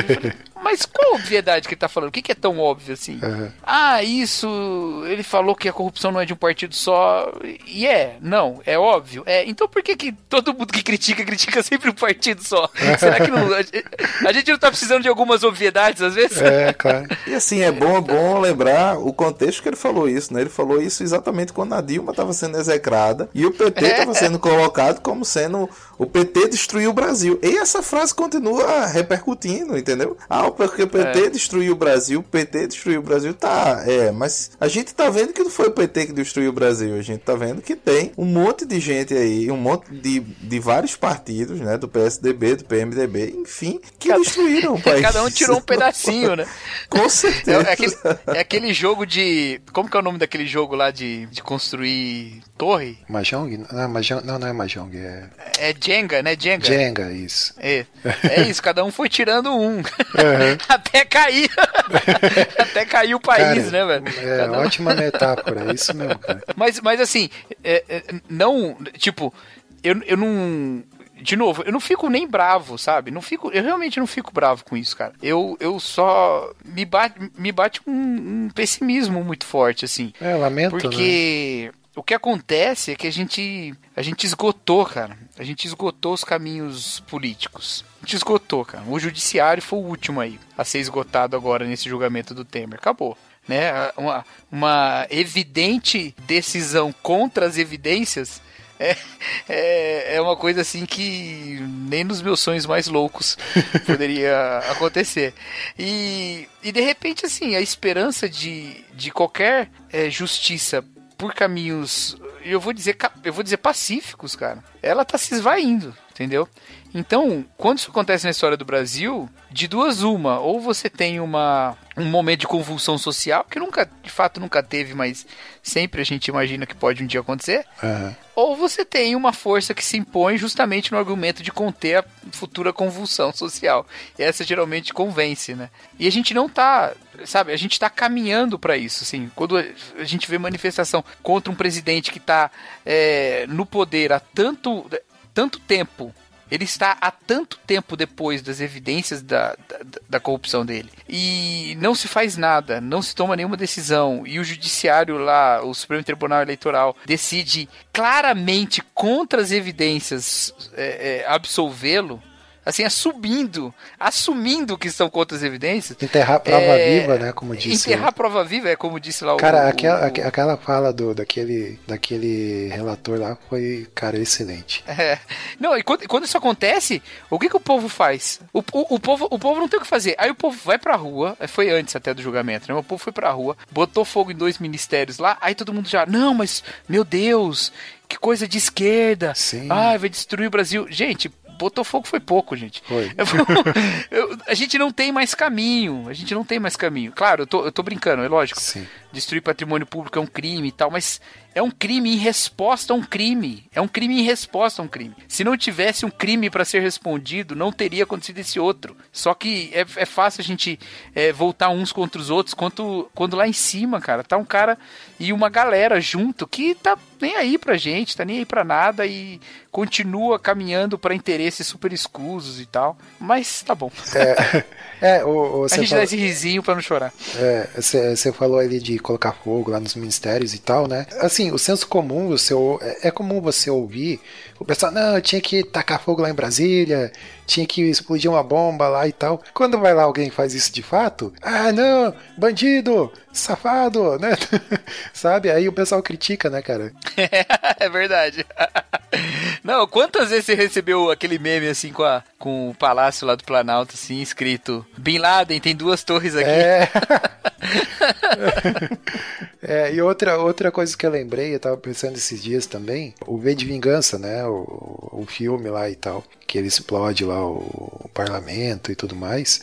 Mas qual a obviedade que ele tá falando? O que, que é tão óbvio assim? Uhum. Ah, isso. Ele falou que a corrupção não é de um partido só. E é, não, é óbvio. É, então por que, que todo mundo que critica, critica sempre um partido só? (laughs) Será que não. A gente não tá precisando de algumas obviedades às vezes? É, claro. E assim, é bom, bom lembrar o contexto que ele falou isso, né? Ele falou isso exatamente quando a Dilma estava sendo execrada e o PT estava É. sendo colocado como sendo o PT destruiu o Brasil. E essa frase continua repercutindo, entendeu? Ah, porque o PT É. destruiu o Brasil, o PT destruiu o Brasil. Tá, é, mas a gente tá vendo que não foi o PT que destruiu o Brasil. A gente tá vendo que tem um monte de gente aí, um monte de, de vários partidos, né? Do PSDB, do PMDB, enfim, que Cada- destruíram o país. (laughs) Cada um tirou um pedacinho, né? (laughs) Com É, certeza. é aquele, é aquele jogo de. Como que é o nome daquele jogo lá de, de construir torre? Mahjong? Não, Mahjong, não, não é Mahjong, é É Jenga, né? Jenga. Jenga, isso. É, é isso, cada um foi tirando um. (laughs) (laughs) Até cair. (laughs) Até cair o país, Cara, né, velho? É Cada ótima metáfora, é isso mesmo, cara. Mas, mas assim, é, é, não. Tipo, eu, eu não. De novo, eu não fico nem bravo, sabe? Não fico, eu realmente não fico bravo com isso, cara. Eu, eu só. Me bate, me bate um, um pessimismo muito forte, assim. É, lamento, né? Porque o que acontece é que a gente, a gente esgotou, cara. A gente esgotou os caminhos políticos. Gente esgotou, cara. O judiciário foi o último aí a ser esgotado agora nesse julgamento do Temer. Acabou. Né? Uma, uma evidente decisão contra as evidências é, é, é uma coisa assim que nem nos meus sonhos mais loucos (laughs) poderia acontecer. E, e de repente, assim, a esperança de, de qualquer é, justiça por caminhos, eu vou dizer, eu vou dizer pacíficos, cara, ela tá se esvaindo, entendeu? Então, quando isso acontece na história do Brasil, de duas uma, ou você tem uma um momento de convulsão social, que nunca, de fato, nunca teve, mas sempre a gente imagina que pode um dia acontecer, Aham. ou você tem uma força que se impõe justamente no argumento de conter a futura convulsão social. E essa geralmente convence, né? E a gente não tá, sabe, a gente tá caminhando para isso, assim. Quando a gente vê manifestação contra um presidente que tá é, no poder há tanto, tanto tempo, ele está há tanto tempo depois das evidências da, da, da corrupção dele. E não se faz nada, não se toma nenhuma decisão. E o judiciário lá, o Supremo Tribunal Eleitoral, decide claramente contra as evidências é, é, absolvê-lo. Assim, assumindo, assumindo que estão contra as evidências. Enterrar a prova É, viva, né? Como disse. Enterrar a prova viva, é como disse lá o. Cara, o- aquela, o- aque- aquela fala do, daquele, daquele relator lá foi, cara, excelente. (laughs) É. Não, e quando, quando isso acontece, o que, que o povo faz? O, o, o povo, o povo não tem o que fazer. Aí o povo vai pra rua, é, foi antes até do julgamento, né? O povo foi pra rua, botou fogo em dois ministérios lá, aí todo mundo já, não, mas, meu Deus, que coisa de esquerda. Sim. Ai, vai destruir o Brasil. Gente, botou fogo foi pouco, gente. Foi. Eu- (laughs) eu- a gente não tem mais caminho. A gente não tem mais caminho. Claro, eu tô, eu tô brincando, é lógico. Sim. Destruir patrimônio público é um crime e tal, mas é um crime em resposta a um crime. É um crime em resposta a um crime. Se não tivesse um crime para ser respondido, não teria acontecido esse outro. Só que é, é fácil a gente é, voltar uns contra os outros, quando, quando lá em cima, cara, tá um cara e uma galera junto que tá nem aí pra gente, tá nem aí pra nada e continua caminhando para interesses super escusos e tal. Mas tá bom. É, (laughs) o, o, a gente falou- dá esse risinho pra não chorar. É, você você falou ali de colocar fogo lá nos ministérios e tal, né? Assim, o senso comum, o seu, é, é comum você ouvir o pessoal, não, tinha que tacar fogo lá em Brasília, tinha que explodir uma bomba lá e tal. Quando vai lá alguém que faz isso de fato, ah, não, bandido, safado, (laughs) né? Sabe? Aí o pessoal critica, né, cara? (laughs) é verdade. (laughs) Não, quantas vezes você recebeu aquele meme assim com, a, com o palácio lá do Planalto, assim, escrito Bin Laden tem duas torres aqui. É. É, e outra, outra coisa que eu lembrei, eu tava pensando esses dias também, o V de Vingança, né? O, o filme lá e tal, que ele explode lá o, o parlamento e tudo mais.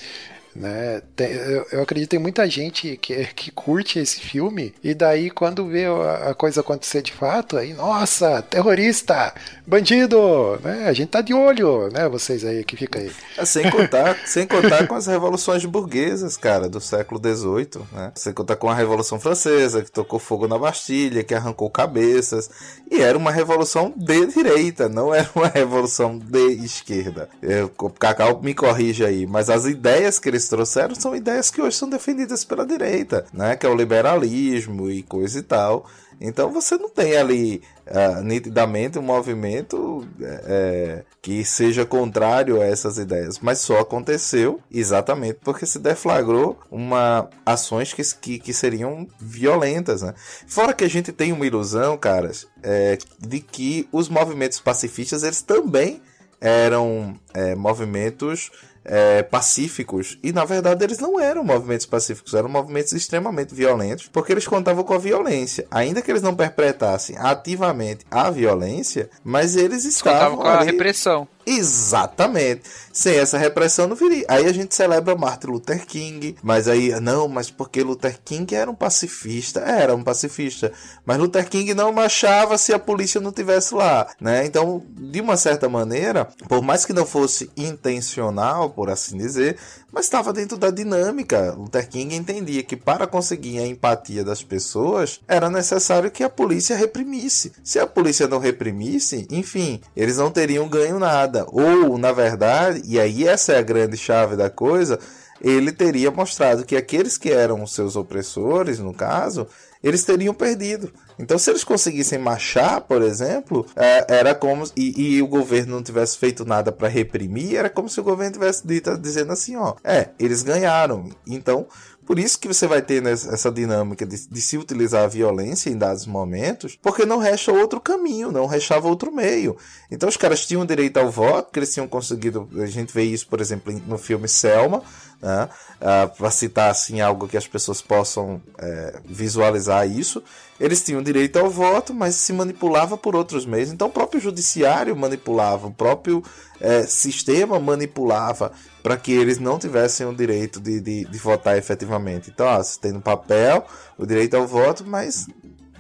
Né? Tem- eu, eu acredito que tem muita gente que, que curte esse filme, e daí quando vê a, a coisa acontecer de fato, aí, nossa, terrorista, bandido, né? A gente tá de olho, né? Vocês aí que fica aí. É, Sem contar, sem contar com as revoluções burguesas, cara, do século XVIII, né? Sem contar com a Revolução Francesa, que tocou fogo na Bastilha, que arrancou cabeças. E era uma revolução de direita, não era uma revolução de esquerda. O Cacau me corrige aí, mas as ideias que eles eles trouxeram são ideias que hoje são defendidas pela direita, né? Que é o liberalismo e coisa e tal. Então você não tem ali uh, nitidamente um movimento é, que seja contrário a essas ideias, mas só aconteceu exatamente porque se deflagrou uma ações que, que, que seriam violentas, né? Fora que a gente tem uma ilusão, caras, é, de que os movimentos pacifistas eles também eram é, movimentos é, pacíficos. E na verdade eles não eram movimentos pacíficos, eram movimentos extremamente violentos, porque eles contavam com a violência. Ainda que eles não perpetrassem ativamente a violência, mas eles estavam. com a repressão. Exatamente. Sem essa repressão não viria. Aí a gente celebra Martin Luther King, mas aí, não, mas porque Luther King era um pacifista. Era um pacifista. Mas Luther King não marchava se a polícia não tivesse lá, né? Então, de uma certa maneira, por mais que não fosse intencional, por assim dizer, mas estava dentro da dinâmica. Luther King entendia que para conseguir a empatia das pessoas era necessário que a polícia reprimisse. Se a polícia não reprimisse, enfim, eles não teriam ganho nada. Ou, na verdade, e aí essa é a grande chave da coisa, ele teria mostrado que aqueles que eram os seus opressores, no caso, eles teriam perdido. Então, se eles conseguissem marchar, por exemplo, é, era como e, e, o governo não tivesse feito nada para reprimir, era como se o governo tivesse dito dizendo assim, ó, é, eles ganharam. Então, por isso que você vai ter essa dinâmica de, de, se utilizar a violência em dados momentos, porque não resta outro caminho, não restava outro meio. Então os caras tinham direito ao voto, porque eles tinham conseguido. A gente vê isso, por exemplo, no filme Selma, né? Uh, para citar assim algo que as pessoas possam é, visualizar isso. Eles tinham direito ao voto, mas se manipulava por outros meios. Então o próprio judiciário manipulava, o próprio é, sistema manipulava para que eles não tivessem o direito de, de, de votar efetivamente. Então, ó, você tem no papel o direito ao voto, mas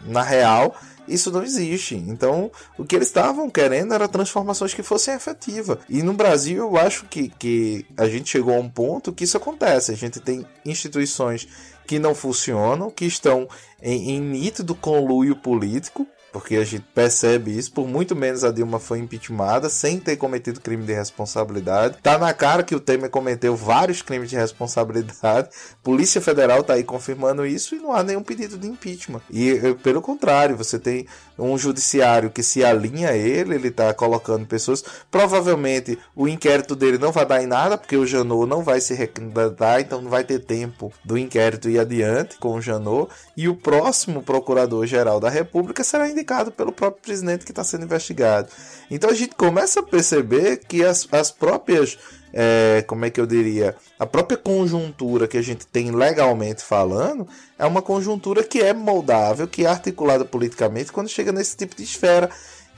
na real isso não existe. Então, o que eles estavam querendo era transformações que fossem efetivas. E no Brasil, eu acho que, que a gente chegou a um ponto que isso acontece. A gente tem instituições que não funcionam, que estão em, em nítido conluio político, porque a gente percebe isso, por muito menos a Dilma foi impeachmentada sem ter cometido crime de responsabilidade. Tá na cara que o Temer cometeu vários crimes de responsabilidade. Polícia Federal tá aí confirmando isso e não há nenhum pedido de impeachment. E pelo contrário, você tem um judiciário que se alinha a ele, ele tá colocando pessoas. Provavelmente o inquérito dele não vai dar em nada, porque o Janot não vai se recandidatar, então não vai ter tempo do inquérito ir adiante com o Janot. E o próximo procurador-geral da República será indicado pelo próprio presidente que está sendo investigado. Então a gente começa a perceber que as, as próprias. É, como é que eu diria? A própria conjuntura que a gente tem legalmente falando é uma conjuntura que é moldável, que é articulada politicamente quando chega nesse tipo de esfera.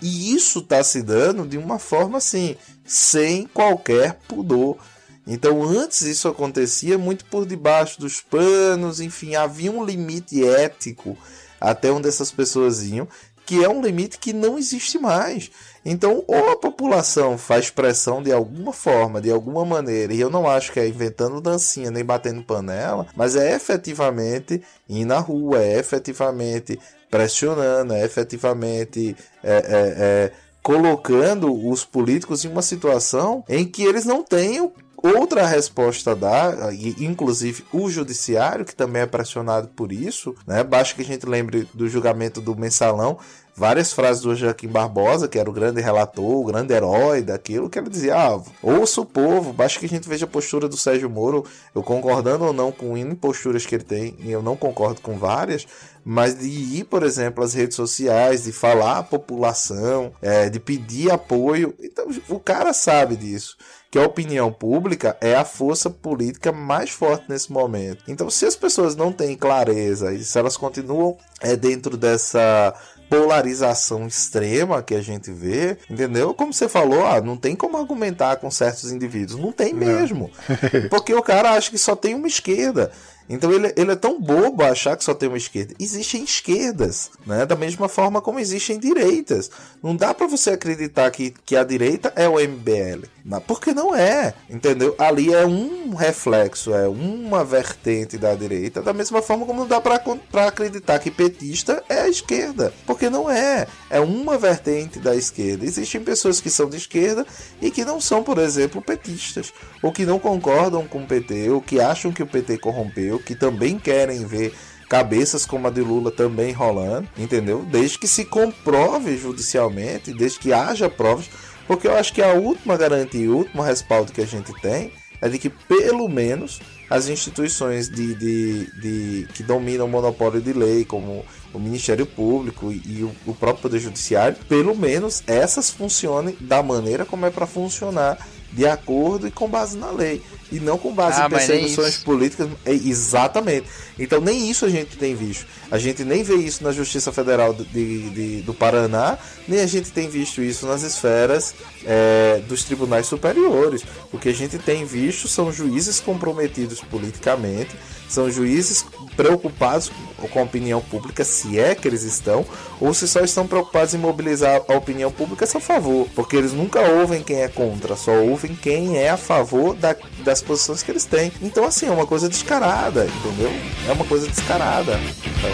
E isso está se dando de uma forma assim, sem qualquer pudor. Então, antes isso acontecia muito por debaixo dos panos, enfim, havia um limite ético até onde essas pessoas iam, que é um limite que não existe mais. Então, ou a população faz pressão de alguma forma, de alguma maneira, e eu não acho que é inventando dancinha nem batendo panela, mas é efetivamente ir na rua, é efetivamente pressionando, é efetivamente é, é, é, colocando os políticos em uma situação em que eles não tenham outra resposta dá, inclusive o judiciário, que também é pressionado por isso, né? Basta que a gente lembre do julgamento do mensalão, várias frases do Joaquim Barbosa, que era o grande relator, o grande herói daquilo, que ele dizia: ah, ouça o povo, basta que a gente veja a postura do Sérgio Moro, eu concordando ou não com N posturas que ele tem, e eu não concordo com várias, mas de ir, por exemplo, às redes sociais, de falar à população, é, de pedir apoio. Então, o cara sabe disso que a opinião pública é a força política mais forte nesse momento. Então, se as pessoas não têm clareza e se elas continuam é, dentro dessa polarização extrema que a gente vê, entendeu? Como você falou, ah, não tem como argumentar com certos indivíduos. Não tem mesmo. (laughs) Porque o cara acha que só tem uma esquerda. Então ele, ele é tão bobo achar que só tem uma esquerda. Existem esquerdas, né? Da mesma forma como existem direitas. Não dá para você acreditar que, que a direita é o MBL. Porque não é, entendeu? Ali é um reflexo, é uma vertente da direita, da mesma forma como não dá para acreditar que petista é a esquerda, porque não é, é uma vertente da esquerda. Existem pessoas que são de esquerda e que não são, por exemplo, petistas, ou que não concordam com o PT, ou que acham que o PT corrompeu, que também querem ver cabeças como a de Lula também rolando, entendeu? Desde que se comprove judicialmente, desde que haja provas porque eu acho que a última garantia, o último respaldo que a gente tem é de que pelo menos as instituições de, de, de que dominam o monopólio de lei, como o Ministério Público e, o, o, próprio Poder Judiciário, pelo menos essas funcionem da maneira como é para funcionar, de acordo e com base na lei e não com base ah, em perseguições políticas. É, exatamente. Então nem isso a gente tem visto. A gente nem vê isso na Justiça Federal de, de do Paraná, nem a gente tem visto isso nas esferas é, dos tribunais superiores. O que a gente tem visto são juízes comprometidos politicamente, são juízes preocupados com a opinião pública, se é que eles estão, ou se só estão preocupados em mobilizar a opinião pública a seu favor, porque eles nunca ouvem quem é contra, só ouvem quem é a favor da, das posições que eles têm. Então, assim, é uma coisa descarada, entendeu? É uma coisa descarada. Então...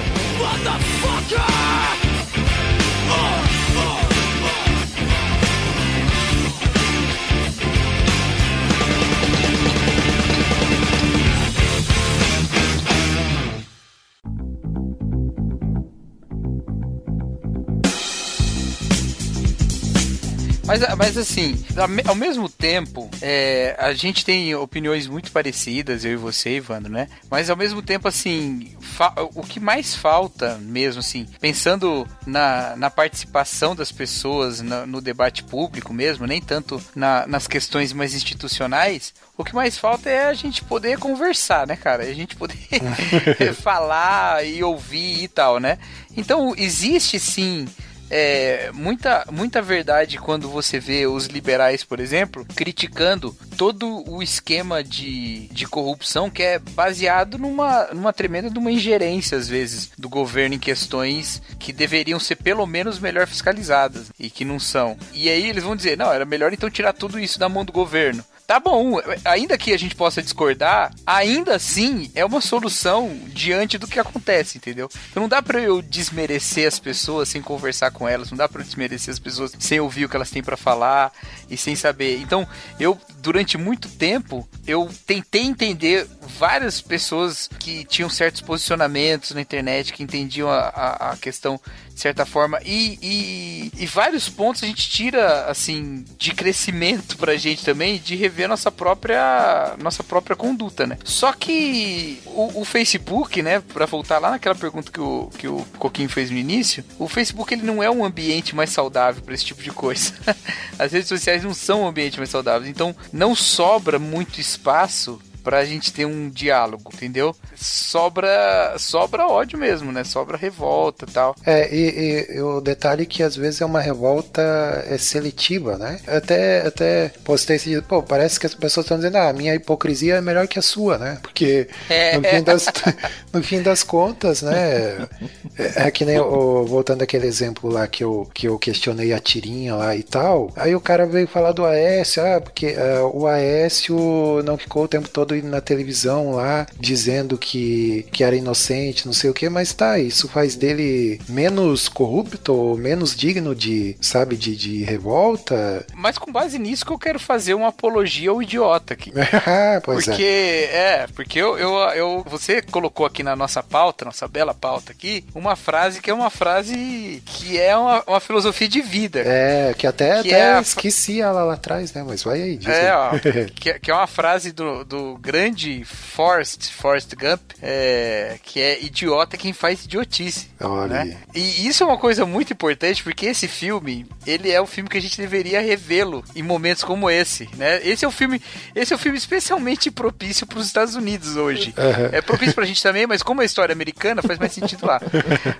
Mas, mas assim, ao mesmo tempo, é, a gente tem opiniões muito parecidas, eu e você, Ivandro, né? Mas ao mesmo tempo, assim, o que mais falta mesmo, assim, pensando na, na participação das pessoas no, no debate público mesmo, nem tanto na, nas questões mais institucionais, o que mais falta é a gente poder conversar, né, cara? A gente poder (laughs) (laughs) falar e ouvir e tal, né? Então, existe sim é, muita, muita verdade quando você vê os liberais, por exemplo, criticando todo o esquema de, de corrupção que é baseado numa, numa tremenda numa ingerência, às vezes, do governo em questões que deveriam ser pelo menos melhor fiscalizadas e que não são. E aí eles vão dizer, não, era melhor então tirar tudo isso da mão do governo tá bom, ainda que a gente possa discordar, ainda assim é uma solução diante do que acontece, entendeu? Então não dá para eu desmerecer as pessoas sem conversar com elas, não dá para desmerecer as pessoas sem ouvir o que elas têm para falar e sem saber. Então, eu durante muito tempo eu tentei entender várias pessoas que tinham certos posicionamentos na internet, que entendiam a, a, a questão de certa forma. E, e, e, vários pontos a gente tira, assim, de crescimento pra gente também, de rever nossa própria, nossa própria conduta, né? Só que o, o Facebook, né, pra voltar lá naquela pergunta que o, que o Coquinho fez no início, o Facebook ele não é um ambiente mais saudável para esse tipo de coisa. (laughs) As redes sociais não são um ambiente mais saudável. Então, não sobra muito espaço pra gente ter um diálogo, entendeu? Sobra sobra ódio mesmo, né? Sobra revolta e tal. É, e, e, o detalhe é que às vezes é uma revolta é seletiva, né? Até, até postei esse dia, pô, parece que as pessoas estão dizendo, ah, a minha hipocrisia é melhor que a sua, né? Porque é. no, fim das, (laughs) no fim das contas, né? É, é que nem, o, voltando aquele exemplo lá que eu, que eu questionei a tirinha lá e tal, aí o cara veio falar do Aécio, ah, porque uh, o Aécio não ficou o tempo todo na televisão lá dizendo que, que era inocente, não sei o que, mas tá, isso faz dele menos corrupto ou menos digno de, sabe, de, de revolta. Mas com base nisso que eu quero fazer uma apologia ao idiota aqui. (laughs) Ah, pois porque, é. é, porque eu, eu, eu, você colocou aqui na nossa pauta, nossa bela pauta aqui, uma frase que é uma frase que é uma, uma filosofia de vida. É, que até, que até é esqueci ela lá atrás, né? Mas vai aí, diz É, ó, (laughs) que, que é uma frase do, do grande Forrest, Forrest Gump, é, que é idiota quem faz idiotice. Olha. Né? E isso é uma coisa muito importante porque esse filme, ele é o filme que a gente deveria revê-lo em momentos como esse, né? Esse é o filme, esse é o filme especialmente propício para os Estados Unidos hoje. Uhum. É propício pra gente também, mas como é história americana, faz mais sentido lá.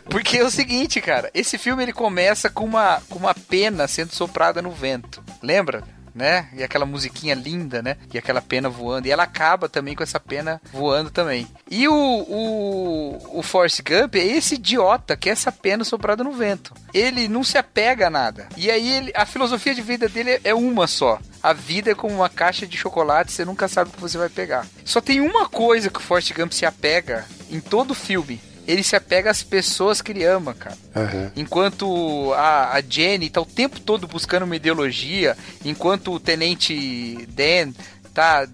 Porque é o seguinte, cara, esse filme ele começa com uma, com uma pena sendo soprada no vento. Lembra? Né? E aquela musiquinha linda, né? E aquela pena voando. E ela acaba também com essa pena voando também. E o, o, o Force Gump é esse idiota que é essa pena soprada no vento. Ele não se apega a nada. E aí ele, a filosofia de vida dele é uma só. A vida é como uma caixa de chocolate, você nunca sabe o que você vai pegar. Só tem uma coisa que o Forrest Gump se apega em todo o filme. Ele se apega às pessoas que ele ama, cara. Aham. Enquanto a, a Jenny tá o tempo todo buscando uma ideologia, enquanto o Tenente Dan tá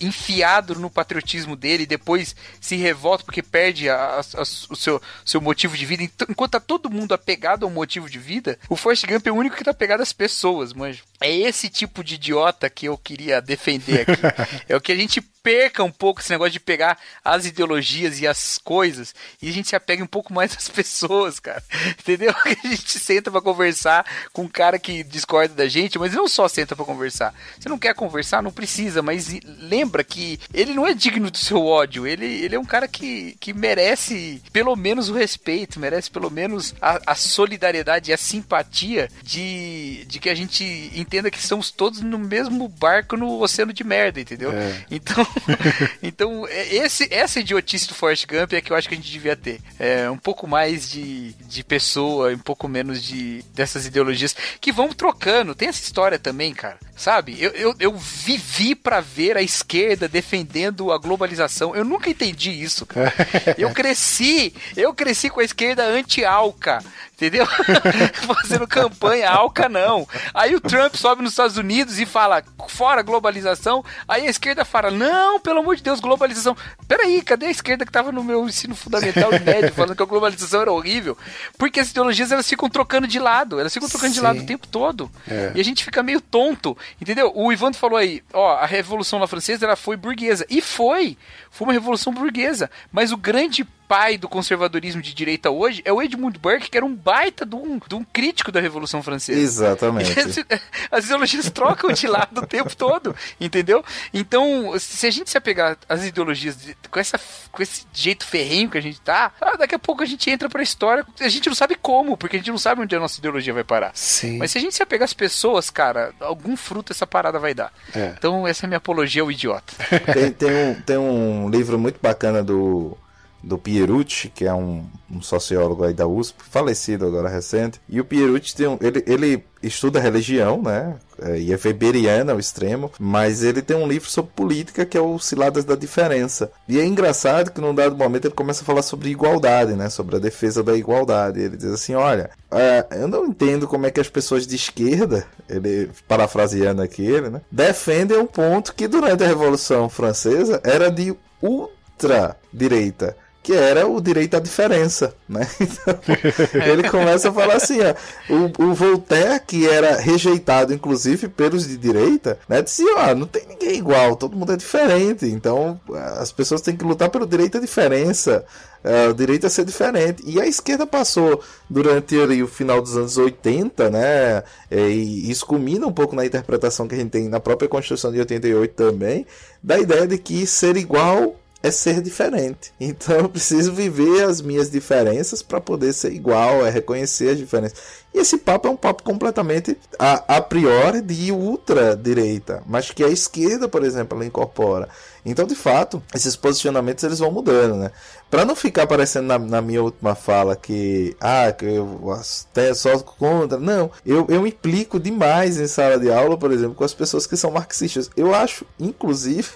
enfiado no patriotismo dele e depois se revolta porque perde a- a- o seu, seu motivo de vida. Então, enquanto tá todo mundo apegado ao motivo de vida, o Forrest Gump é o único que tá apegado às pessoas, manjo. É esse tipo de idiota que eu queria defender aqui. (laughs) é o que a gente perca um pouco esse negócio de pegar as ideologias e as coisas e a gente se apega um pouco mais (laughs) às pessoas, cara. Entendeu? (laughs) A gente senta pra conversar com um cara que discorda da gente, mas não só senta pra conversar. Você não quer conversar, não precisa, mas lembra que ele não é digno do seu ódio. Ele, ele é um cara que, que merece pelo menos o respeito, merece pelo menos a, a solidariedade e a simpatia de, de que a gente entenda que estamos todos no mesmo barco no oceano de merda, entendeu? É. Então, (laughs) então é- esse, essa idiotice do Forrest Gump é que eu acho que a gente devia ter. É, um pouco mais de, de pessoa, um pouco menos de dessas ideologias que vão trocando. Tem essa história também, cara. Sabe? Eu, eu, eu vivi pra ver a esquerda defendendo a globalização. Eu nunca entendi isso, cara. (laughs) Eu cresci, eu cresci com a esquerda anti-alca. Entendeu? (laughs) Fazendo campanha, alca não. Aí o Trump sobe nos Estados Unidos e fala, fora globalização. Aí a esquerda fala, não, pelo amor de Deus, globalização. Peraí, cadê a esquerda que tava no meu ensino fundamental e médio falando que a globalização era horrível? Porque as ideologias elas ficam trocando de lado, elas ficam trocando de Sim. lado o tempo todo. É. E a gente fica meio tonto, entendeu? O Ivandro falou aí, ó, a Revolução lá Francesa ela foi burguesa. E foi! Foi uma revolução burguesa. Mas o grande pai do conservadorismo de direita hoje é o Edmund Burke, que era um baita de um, de um crítico da Revolução Francesa. Exatamente. (laughs) As ideologias trocam de lado o tempo todo, entendeu? Então, se a gente se apegar às ideologias de- com, essa, com esse jeito ferrenho que a gente tá, ah, daqui a pouco a gente entra pra história, a gente não sabe como, porque a gente não sabe onde a nossa ideologia vai parar. Sim. Mas se a gente se apegar às pessoas, cara, algum fruto essa parada vai dar. É. Então, essa é a minha apologia ao idiota. Tem, tem um, tem um livro muito bacana do, do Pierucci, que é um, um sociólogo aí da USP, falecido agora recente. E o Pierucci um, ele, ele estuda religião, né? é, E é weberiano ao extremo, mas ele tem um livro sobre política que é o Ciladas da Diferença. E é engraçado que num dado momento ele começa a falar sobre igualdade, né? Sobre a defesa da igualdade. Ele diz assim: olha, é, eu não entendo como é que as pessoas de esquerda, ele parafraseando aqui ele, né? Defendem um ponto que durante a Revolução Francesa era de ultra direita. Que era o direito à diferença, né? (laughs) Então, ele começa a falar assim, ó, o, o Voltaire, que era rejeitado, inclusive, pelos de direita, né? Dizia, ó, não tem ninguém igual, todo mundo é diferente. Então, as pessoas têm que lutar pelo direito à diferença, é, o direito a ser diferente. E a esquerda passou, durante ali, o final dos anos 80, né? é, E isso culmina um pouco na interpretação que a gente tem na própria Constituição de 88 também, da ideia de que ser igual é ser diferente. (laughs) Então eu preciso viver as minhas diferenças para poder ser igual, é reconhecer as diferenças. E esse papo é um papo completamente a, a priori de ultradireita, mas que a esquerda, por exemplo, ela incorpora. Então, de fato, esses posicionamentos eles vão mudando, né? Para não ficar parecendo na, na minha última fala que ah, que eu até só contra, não, eu, eu implico demais em sala de aula, por exemplo, com as pessoas que são marxistas. Eu acho, inclusive,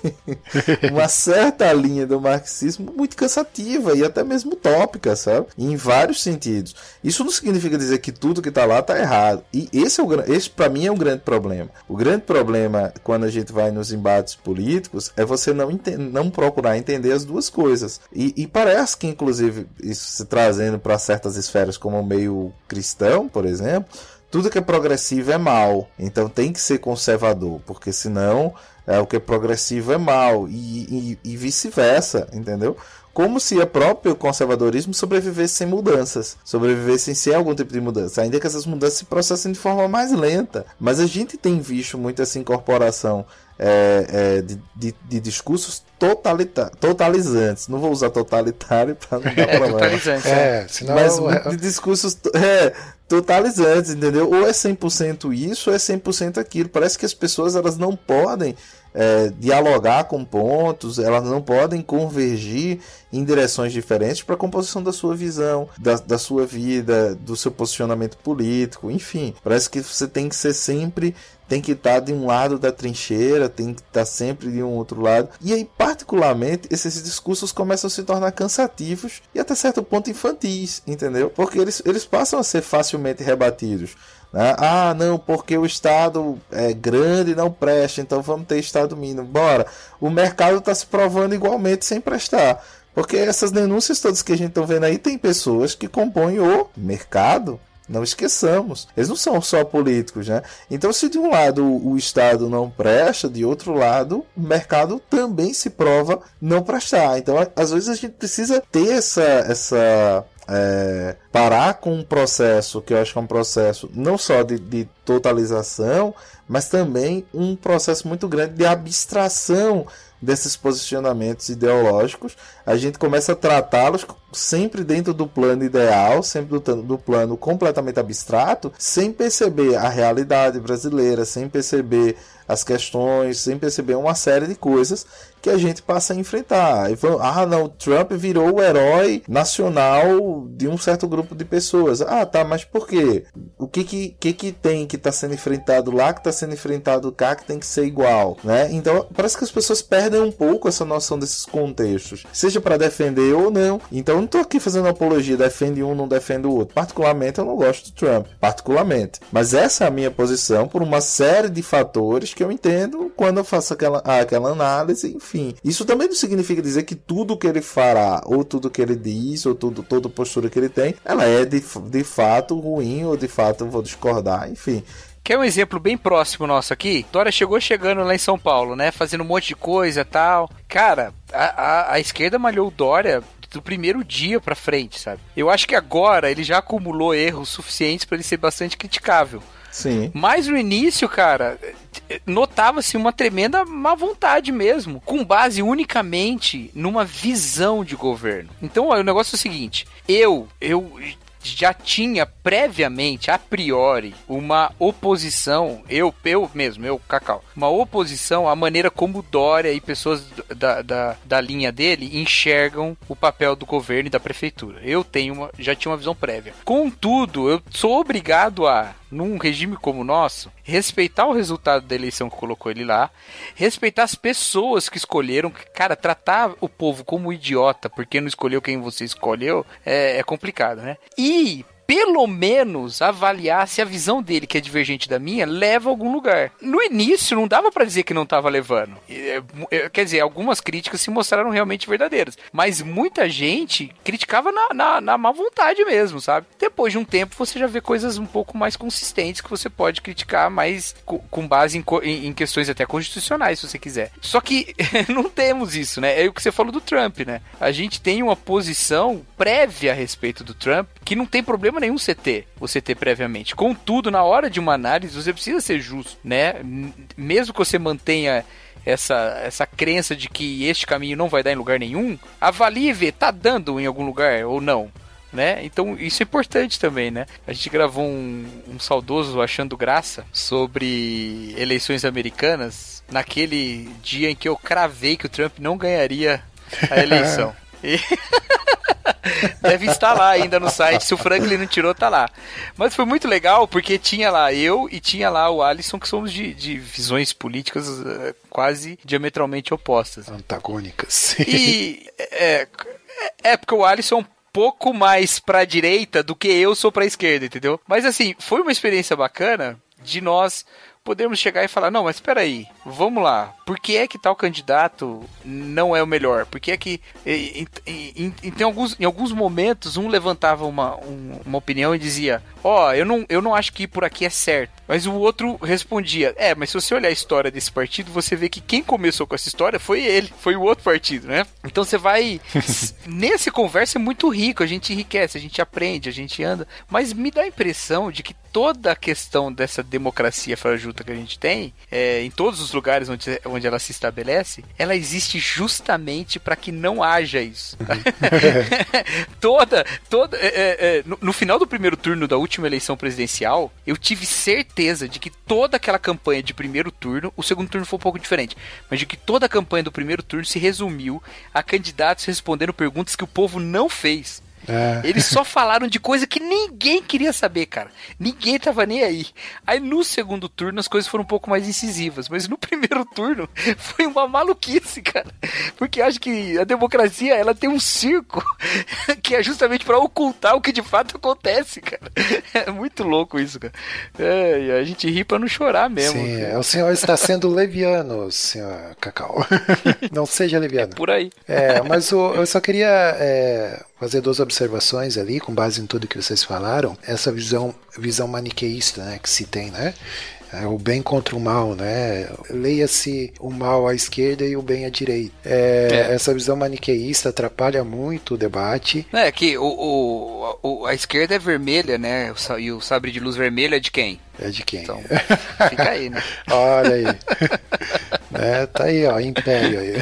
(laughs) uma certa linha do marxismo muito cansativa e até mesmo utópica, sabe? Em vários sentidos. Isso não significa dizer que tudo que tá lá tá errado. E esse é o esse para mim é um grande problema. O grande problema quando a gente vai nos embates políticos é você não não procurar entender as duas coisas. E, e parece que inclusive isso se trazendo para certas esferas como o meio cristão, por exemplo, tudo que é progressivo é mal. Então tem que ser conservador, porque senão é, o que é progressivo é mal e, e- e vice-versa, entendeu? Como se o próprio conservadorismo sobrevivesse sem mudanças, sobrevivesse sem algum tipo de mudança, ainda que essas mudanças se processem de forma mais lenta. Mas a gente tem visto muito essa incorporação é, é, de, de- de discursos totalita totalizantes. Não vou usar totalitário para não dar É problema. totalizante. é. É, senão. Mas o- de discursos é, totalizantes, entendeu? Ou é 100% isso, ou é 100% aquilo. Parece que as pessoas elas não podem é, dialogar com pontos, elas não podem convergir em direções diferentes para a composição da sua visão, da, da sua vida, do seu posicionamento político, enfim. Parece que você tem que ser sempre tem que estar de um lado da trincheira, tem que estar sempre de um outro lado. E aí, particularmente, esses discursos começam a se tornar cansativos e até certo ponto infantis, entendeu? Porque eles, eles passam a ser facilmente rebatidos. Né? Ah, não, porque o Estado é grande e não presta, então vamos ter Estado mínimo. Bora. O mercado está se provando igualmente sem prestar. Porque essas denúncias todas que a gente está vendo aí, tem pessoas que compõem o mercado não esqueçamos. Eles não são só políticos, né? Então, se de um lado o Estado não presta, de outro lado o mercado também se prova não prestar. Então, às vezes a gente precisa ter essa, essa é, parar com um processo que eu acho que é um processo não só de, de, totalização, mas também um processo muito grande de abstração desses posicionamentos ideológicos, a gente começa a tratá-los sempre dentro do plano ideal, sempre do, do, plano completamente abstrato, sem perceber a realidade brasileira, sem perceber as questões, sem perceber uma série de coisas que a gente passa a enfrentar. Ah, não, Trump virou o herói nacional de um certo grupo de pessoas. Ah, tá, mas por quê? O que que, que, que tem que está sendo enfrentado lá, que está sendo enfrentado cá, que tem que ser igual, né? Então, parece que as pessoas perdem um pouco essa noção desses contextos, seja para defender ou não. Então, não estou aqui fazendo apologia, defende um, não defende o outro. Particularmente, eu não gosto do Trump, particularmente. Mas essa é a minha posição por uma série de fatores que eu entendo quando eu faço aquela, aquela análise, enfim isso também não significa dizer que tudo que ele fará, ou tudo que ele diz, ou tudo, toda postura que ele tem, ela é de, de fato ruim, ou de fato eu vou discordar, enfim. Quer um exemplo bem próximo nosso aqui? Dória chegou chegando lá em São Paulo, né? Fazendo um monte de coisa tal. Cara, a, a, a esquerda malhou o Dória do primeiro dia pra frente, sabe? Eu acho que agora ele já acumulou erros suficientes para ele ser bastante criticável. Sim. Mas no início, cara, notava-se uma tremenda má vontade mesmo, com base unicamente numa visão de governo. Então, o negócio é o seguinte: eu, eu já tinha previamente, a priori, uma oposição, eu, eu mesmo, eu, Cacau, uma oposição à maneira como Dória e pessoas da, da, da linha dele enxergam o papel do governo e da prefeitura. Eu tenho uma, já tinha uma visão prévia. Contudo, eu sou obrigado a num regime como o nosso, respeitar o resultado da eleição que colocou ele lá, respeitar as pessoas que escolheram, cara, tratar o povo como idiota porque não escolheu quem você escolheu é, é complicado, né? E pelo menos avaliar se a visão dele, que é divergente da minha, leva a algum lugar. No início, não dava para dizer que não estava levando. É, é, quer dizer, algumas críticas se mostraram realmente verdadeiras. Mas muita gente criticava na, na, na má vontade mesmo, sabe? Depois de um tempo, você já vê coisas um pouco mais consistentes que você pode criticar mais com base em, em, em questões até constitucionais, se você quiser. Só que (laughs) não temos isso, né? É o que você falou do Trump, né? A gente tem uma posição prévia a respeito do Trump que não tem problema nenhum ter, você ter previamente. Contudo, na hora de uma análise, você precisa ser justo, né? Mesmo que você mantenha essa, essa crença de que este caminho não vai dar em lugar nenhum, avalie e vê, tá dando em algum lugar ou não. Né? Então isso é importante também, né? A gente gravou um, um saudoso achando graça sobre eleições americanas naquele dia em que eu cravei que o Trump não ganharia a eleição. (laughs) E... (laughs) Deve estar lá ainda no site. Se o Franklin não tirou, tá lá. Mas foi muito legal porque tinha lá eu e tinha lá o Alisson, que somos de, de visões políticas uh, quase diametralmente opostas. Antagônicas. E é, é porque o Alisson é um pouco mais pra direita do que eu sou pra esquerda, entendeu? Mas assim, foi uma experiência bacana de nós podermos chegar e falar: não, mas espera aí, vamos lá, por que é que tal candidato não é o melhor? Por que é que. Em, em, em, alguns, em alguns momentos, um levantava uma, um, uma opinião e dizia: Ó, oh, eu, não, eu não acho que ir por aqui é certo. Mas o outro respondia: É, mas se você olhar a história desse partido, você vê que quem começou com essa história foi ele, foi o outro partido, né? Então você vai. (laughs) Nesse conversa é muito rico, a gente enriquece, a gente aprende, a gente anda. Mas me dá a impressão de que toda a questão dessa democracia frajuta que a gente tem, é, em todos os lugares onde, onde ela se estabelece, ela existe justamente para que não haja isso. (laughs) toda, toda, é, é, é, no, no, final do primeiro turno da última eleição presidencial, eu tive certeza de que toda aquela campanha de primeiro turno, o segundo turno foi um pouco diferente, mas de que toda a campanha do primeiro turno se resumiu a candidatos respondendo perguntas que o povo não fez. É. Eles só falaram de coisa que ninguém queria saber, cara. Ninguém tava nem aí. Aí no segundo turno as coisas foram um pouco mais incisivas, mas no (laughs) primeiro turno foi uma maluquice, cara. Porque acho que a democracia, ela tem um circo (laughs) que é justamente para ocultar o que de fato acontece, cara. (laughs) É muito louco isso, cara. É, a gente ri pra não chorar mesmo. Sim, cara. o senhor está sendo leviano, senhor Cacau. Não seja leviano. É por aí. É, mas o, eu só queria é, fazer duas observações ali, com base em tudo que vocês falaram. Essa visão, visão maniqueísta né, que se tem, né? É o bem contra o mal, né? Leia-se o mal à esquerda e o bem à direita. É, é. Essa visão maniqueísta atrapalha muito o debate. É que o, o, o, a esquerda é vermelha, né? E o sabre de luz vermelho é de quem? É de quem? Então, (laughs) fica aí, né? Olha aí. é, tá aí, ó, Império aí.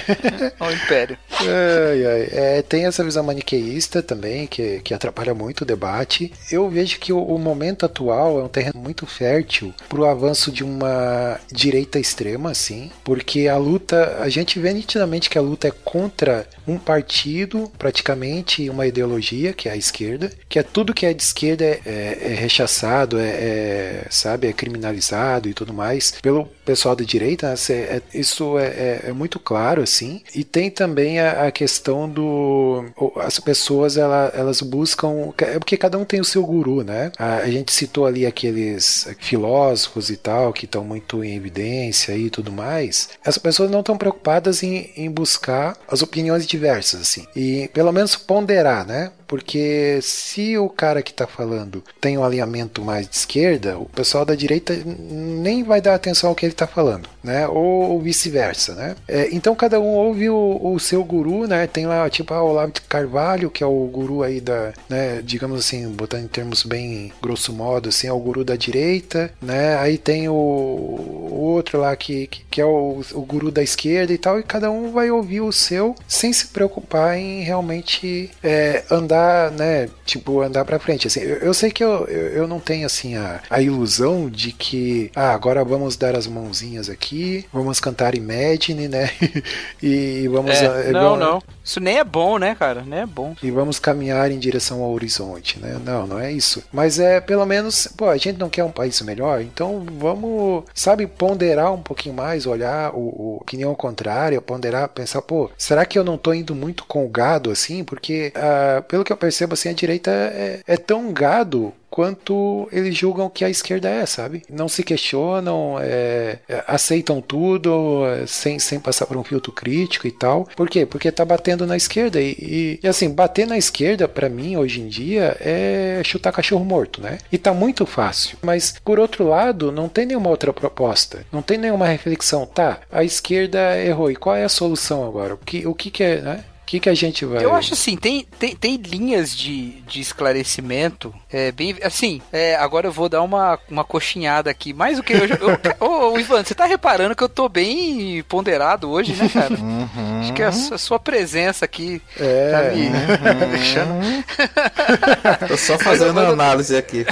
o Império. É, é, tem essa visão maniqueísta também, que, que atrapalha muito o debate. Eu vejo que o, o momento atual é um terreno muito fértil para o avanço de uma direita extrema, assim, porque a luta, a gente vê nitidamente que a luta é contra um partido, praticamente, uma ideologia, que é a esquerda, que é tudo que é de esquerda é, é, é rechaçado, é, é sabe, é criminalizado e tudo mais pelo pessoal da direita, né? é, isso é, é, é, muito claro, assim. E tem também a, a, questão do. As pessoas ela, elas buscam. É porque cada um tem o seu guru, né? A, a gente citou ali aqueles filósofos e tal, que estão muito em evidência e tudo mais. As pessoas não estão preocupadas em, em buscar as opiniões diversas, assim. E pelo menos ponderar, né? Porque se o cara que está falando tem um alinhamento mais de esquerda, o pessoal da direita nem vai dar atenção ao que ele está falando, né? Ou, vice-versa, né? É, então cada um ouve o, o, seu guru, né? Tem lá tipo o Olavo de Carvalho, que é o guru aí da, né? Digamos assim, botando em termos bem grosso modo, assim, é o guru da direita, né? Aí tem o, o outro lá que, que, que é o, o guru da esquerda e tal, e cada um vai ouvir o seu sem se preocupar em realmente é, andar andar, né, tipo, andar pra frente. Assim, eu, eu sei que eu, eu, eu, não tenho, assim, a, a ilusão de que, ah, agora vamos dar as mãozinhas aqui, vamos cantar Imagine, né, (laughs) e vamos... É, não, não. Isso nem é bom, né, cara? Nem é bom. E vamos caminhar em direção ao horizonte, né? Não, não é isso. Mas é, pelo menos, pô, a gente não quer um país melhor, então vamos, sabe, ponderar um pouquinho mais, olhar o, o opinião contrária, ponderar, pensar, pô, será que eu não tô indo muito com o gado, assim? Porque, uh, pelo que que eu percebo, assim, a direita é, é tão gado quanto eles julgam que a esquerda é, sabe? Não se questionam, é, é, aceitam tudo é, sem, sem passar por um filtro crítico e tal. Por quê? Porque tá batendo na esquerda. E, e, e assim, bater na esquerda, para mim, hoje em dia, é chutar cachorro morto, né? E tá muito fácil. Mas, por outro lado, não tem nenhuma outra proposta. Não tem nenhuma reflexão. Tá, a esquerda errou. E qual é a solução agora? O que, o que, que é, né? Que, que a gente vai. Eu acho assim, tem, tem, tem linhas de, de esclarecimento. É, bem. Assim, é, agora eu vou dar uma, uma coxinhada aqui. Mais o que eu. eu (laughs) ô, Ivan, você tá reparando que eu tô bem ponderado hoje, né, cara? Uhum. Acho que a, a, sua presença aqui é, tá me uhum. (laughs) deixando. (laughs) tô só fazendo análise aqui.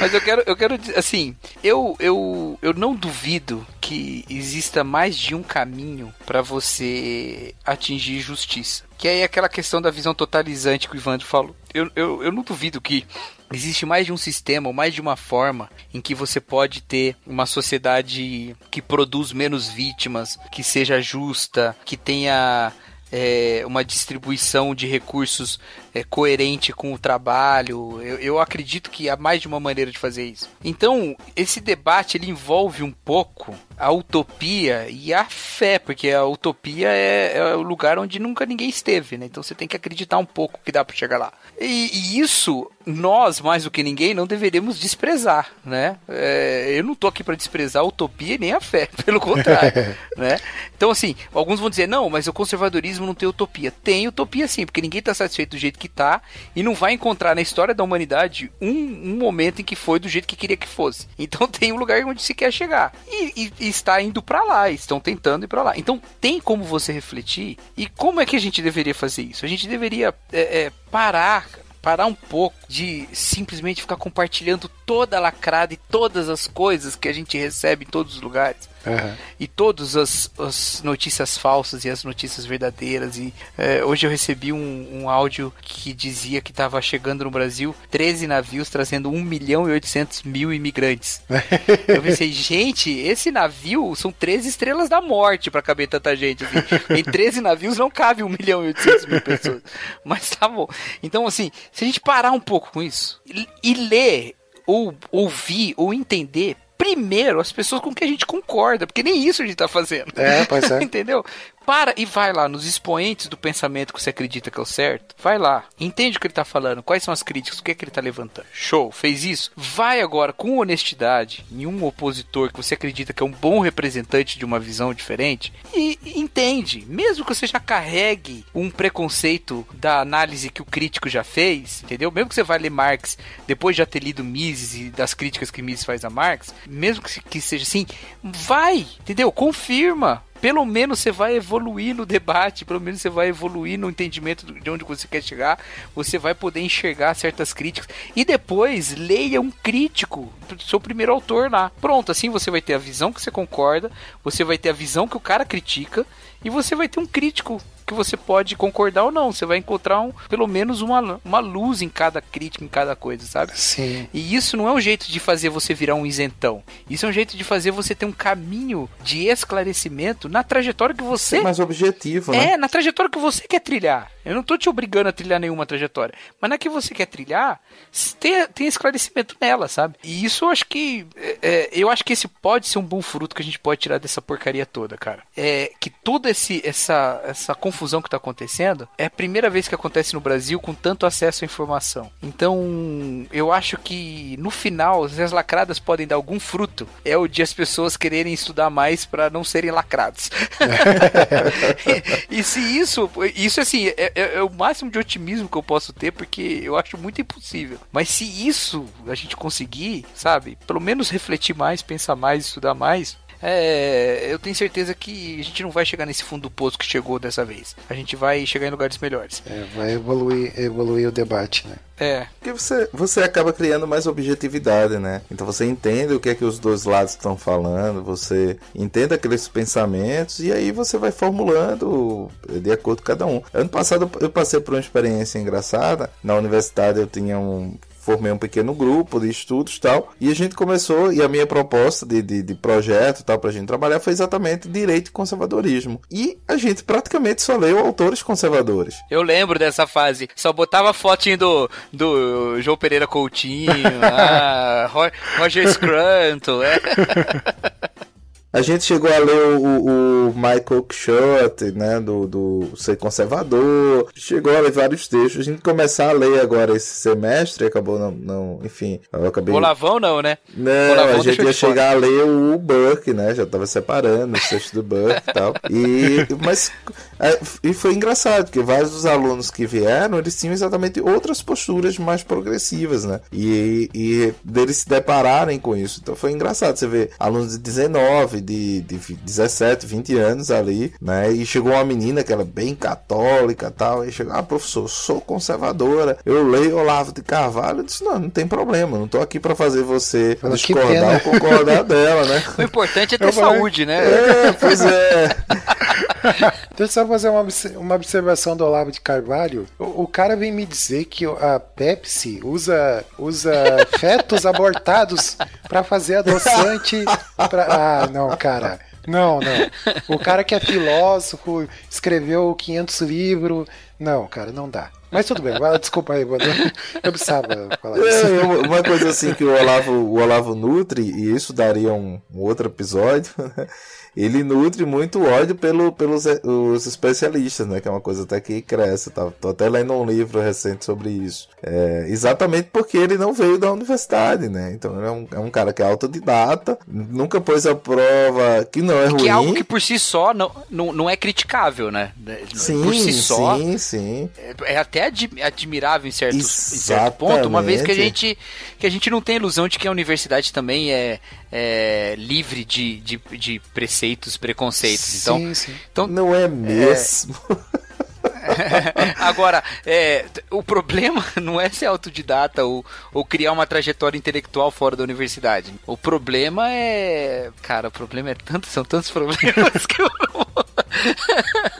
Mas eu quero, eu quero assim, eu, eu, eu não duvido que exista mais de um caminho para você atingir justiça. Que aí é aquela questão da visão totalizante que o Ivandro falou. Eu, eu, eu não duvido que existe mais de um sistema ou mais de uma forma em que você pode ter uma sociedade que produz menos vítimas, que seja justa, que tenha é, uma distribuição de recursos é, coerente com o trabalho. Eu, eu, acredito que há mais de uma maneira de fazer isso. Então, esse debate ele envolve um pouco a utopia e a fé, porque a utopia é, é o lugar onde nunca ninguém esteve, né? Então você tem que acreditar um pouco que dá para chegar lá. E, e, isso nós, mais do que ninguém, não deveríamos desprezar, né? É, eu não tô aqui para desprezar a utopia nem a fé, (laughs) pelo contrário, (laughs) né? Então assim, alguns vão dizer não, mas o conservadorismo não tem utopia. Tem utopia sim, porque ninguém tá satisfeito do jeito que tá e não vai encontrar na história da humanidade um, um momento em que foi do jeito que queria que fosse. Então (laughs) tem um lugar onde se quer chegar. E, e, está indo para lá, estão tentando ir para lá. Então tem como você refletir e como é que a gente deveria fazer isso? A gente deveria é, é, parar parar um pouco de simplesmente ficar compartilhando toda a lacrada e todas as coisas que a gente recebe em todos os lugares. Uhum. E todas as, as, notícias falsas e as notícias verdadeiras. E é, hoje eu recebi um, um, áudio que dizia que estava chegando no Brasil 13 navios trazendo 1 milhão e 800 mil imigrantes. (laughs) eu pensei, gente, esse navio são 13 estrelas da morte para caber tanta gente. Assim. Em 13 navios não cabe 1 milhão e 800 mil pessoas. Mas tá bom. Então, assim, se a gente parar um pouco com isso e, e ler ou ouvir ou entender primeiro as pessoas com que a gente concorda, porque nem isso a gente tá fazendo. É, pois é. (laughs) Entendeu? Para e vai lá nos expoentes do pensamento que você acredita que é o certo. Vai lá, entende o que ele está falando, quais são as críticas, o que é que ele está levantando. Show, fez isso? Vai agora com honestidade em um opositor que você acredita que é um bom representante de uma visão diferente e entende, mesmo que você já carregue um preconceito da análise que o crítico já fez, entendeu? Mesmo que você vai ler Marx depois de já ter lido Mises e das críticas que Mises faz a Marx, mesmo que seja assim, vai, entendeu? Confirma, pelo menos você vai evoluir no debate, pelo menos você vai evoluir no entendimento de onde você quer chegar, você vai poder enxergar certas críticas e depois leia um crítico, seu primeiro autor lá. Pronto, assim você vai ter a visão que você concorda, você vai ter a visão que o cara critica e você vai ter um crítico que você pode concordar ou não. Você vai encontrar um, pelo menos uma, uma luz em cada crítica, em cada coisa, sabe? Sim. E isso não é um jeito de fazer você virar um isentão. Isso é um jeito de fazer você ter um caminho de esclarecimento na trajetória que você. É mais objetivo, né? É, na trajetória que você quer trilhar. Eu não tô te obrigando a trilhar nenhuma trajetória. Mas na que você quer trilhar, tem, tem esclarecimento nela, sabe? E isso eu acho que. É, é, eu acho que esse pode ser um bom fruto que a gente pode tirar dessa porcaria toda, cara. É que toda esse, essa, essa confusão que tá acontecendo é a primeira vez que acontece no Brasil com tanto acesso à informação. Então, eu acho que no final, as lacradas podem dar algum fruto. É o de as pessoas quererem estudar mais para não serem lacrados. (laughs) e, e se isso. Isso assim, é, é, é, o máximo de otimismo que eu posso ter, porque eu acho muito impossível. Mas se isso a gente conseguir, sabe, pelo menos refletir mais, pensar mais, estudar mais, é, eu tenho certeza que a gente não vai chegar nesse fundo do poço que chegou dessa vez. A gente vai chegar em lugares melhores. É, vai evoluir, evoluir o debate, né? É. Porque você, você acaba criando mais objetividade, né? Então você entende o que é que os dois lados estão falando, você entende aqueles pensamentos e aí você vai formulando de acordo com cada um. Ano passado eu passei por uma experiência engraçada. Na universidade eu tinha um formei um pequeno grupo de estudos tal, e a gente começou, e a minha proposta de, de, de projeto tal pra gente trabalhar foi exatamente direito e conservadorismo. E a gente praticamente só leu autores conservadores. Eu lembro dessa fase, só botava fotinho do, do João Pereira Coutinho, (laughs) ah, Roger Scranton, é. (laughs) A gente chegou a ler o, o Michael Quixote, né, do, do Ser Conservador, chegou a ler vários textos. A gente começar a ler agora esse semestre, acabou não, não enfim, eu acabei... Olavão não, né? Não, Olavão a gente ia chegar fora. a ler o Burke, né, já tava separando os textos do Burke e tal. E, mas, é, e foi engraçado, porque vários dos alunos que vieram, eles tinham exatamente outras posturas mais progressivas, né, e, e deles se depararem com isso. Então foi engraçado você ver alunos de 19, de, de 17, 20 anos ali, né? E chegou uma menina que era bem católica tal. E chegou, ah, professor, sou conservadora. Eu leio Olavo de Carvalho. Eu disse, não, não tem problema. Não tô aqui para fazer você Fala, discordar ou concordar dela, né? (laughs) O importante é ter saúde, né? É, pois é. (laughs) (laughs) Deixa eu só fazer uma, uma observação do Olavo de Carvalho. O, o, cara vem me dizer que a Pepsi usa, usa (laughs) fetos abortados para fazer adoçante. Pra... (laughs) Ah, não, cara. Não, não. O cara que é filósofo, escreveu 500 livros. Não, cara, não dá. Mas tudo bem, desculpa aí, mano. Eu precisava falar isso. É, uma coisa assim que o Olavo, o Olavo nutre, e isso daria um, um outro episódio, né? Ele nutre muito ódio pelo, pelos os especialistas, né? Que é uma coisa até que cresce. Tá? Tô até lendo um livro recente sobre isso. É, exatamente porque ele não veio da universidade, né? Então ele é um, é um cara que é autodidata, nunca pôs a prova que não é ruim. Que é algo que por si só não, não, não é criticável, né? Sim, por si só, sim, sim. É, é até admi admirável em, certos, em certo ponto, uma vez que a gente que a gente não tem ilusão de que a universidade também é, é livre de, de, de preceitos, preconceitos. Então, sim, sim. então não é mesmo. É... (laughs) Agora, é, o problema (laughs) não é ser autodidata ou, ou criar uma trajetória intelectual fora da universidade. O problema é. Cara, o problema é tanto, são tantos problemas (laughs) que eu não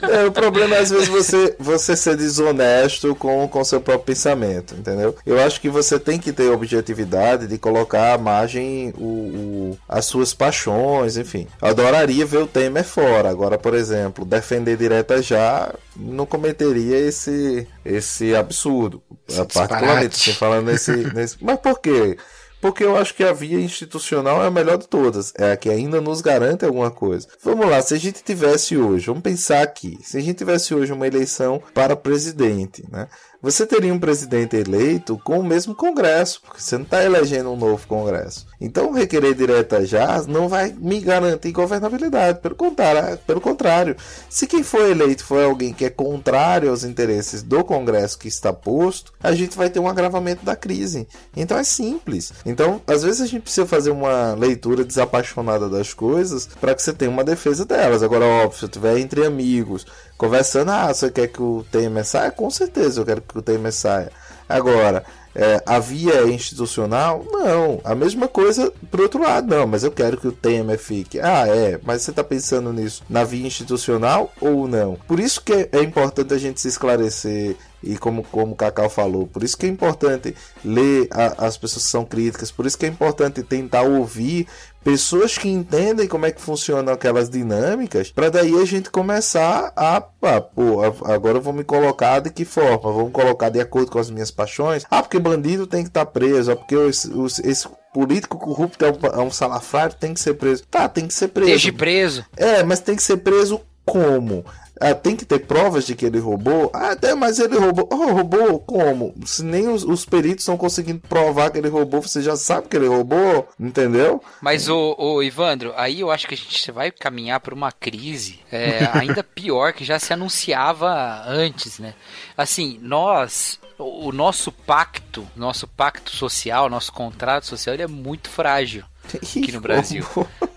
é, o problema é às vezes você, você ser desonesto com o seu próprio pensamento, entendeu? Eu acho que você tem que ter objetividade de colocar à margem o, o, as suas paixões, enfim. Adoraria ver o Temer fora. Agora, por exemplo, defender direta já não cometeria esse, esse absurdo. Esse particularmente, falando nesse, nesse. Mas por quê? Porque eu acho que a via institucional é a melhor de todas, é a que ainda nos garante alguma coisa. Vamos lá, se a gente tivesse hoje, vamos pensar aqui, se a gente tivesse hoje uma eleição para presidente, né? você teria um presidente eleito com o mesmo Congresso, porque você não está elegendo um novo Congresso. Então, requerer direta já não vai me garantir governabilidade. Pelo contrário, pelo contrário, se quem for eleito for alguém que é contrário aos interesses do Congresso que está posto, a gente vai ter um agravamento da crise. Então, é simples. Então, às vezes a gente precisa fazer uma leitura desapaixonada das coisas para que você tenha uma defesa delas. Agora, óbvio, se eu estiver entre amigos, conversando, ah, você quer que o Temer saia? Com certeza eu quero que o Temer saia. Agora, é, a via institucional? Não. A mesma coisa por outro lado, não, mas eu quero que o Temer fique. Ah, é, mas você está pensando nisso na via institucional ou não? Por isso que é importante a gente se esclarecer e como, como o Cacau falou, por isso que é importante ler a, as pessoas que são críticas, por isso que é importante tentar ouvir pessoas que entendem como é que funcionam aquelas dinâmicas, para daí a gente começar a, ah, pô, agora eu vou me colocar de que forma? Vamos colocar de acordo com as minhas paixões? Ah, porque bandido tem que estar tá preso, ah, porque esse, esse político corrupto é um, é um salafrário, tem que ser preso. Tá, tem que ser preso. Desde preso. É, mas tem que ser preso como? Ah, tem que ter provas de que ele roubou? Ah, até, mas ele roubou. Oh, roubou como? Se nem os, os peritos estão conseguindo provar que ele roubou, você já sabe que ele roubou, entendeu? Mas, o, o Ivandro, aí eu acho que a gente vai caminhar para uma crise é, (laughs) ainda pior que já se anunciava antes, né? Assim, nós o nosso pacto, nosso pacto social, nosso contrato social, ele é muito frágil (laughs) aqui no Brasil.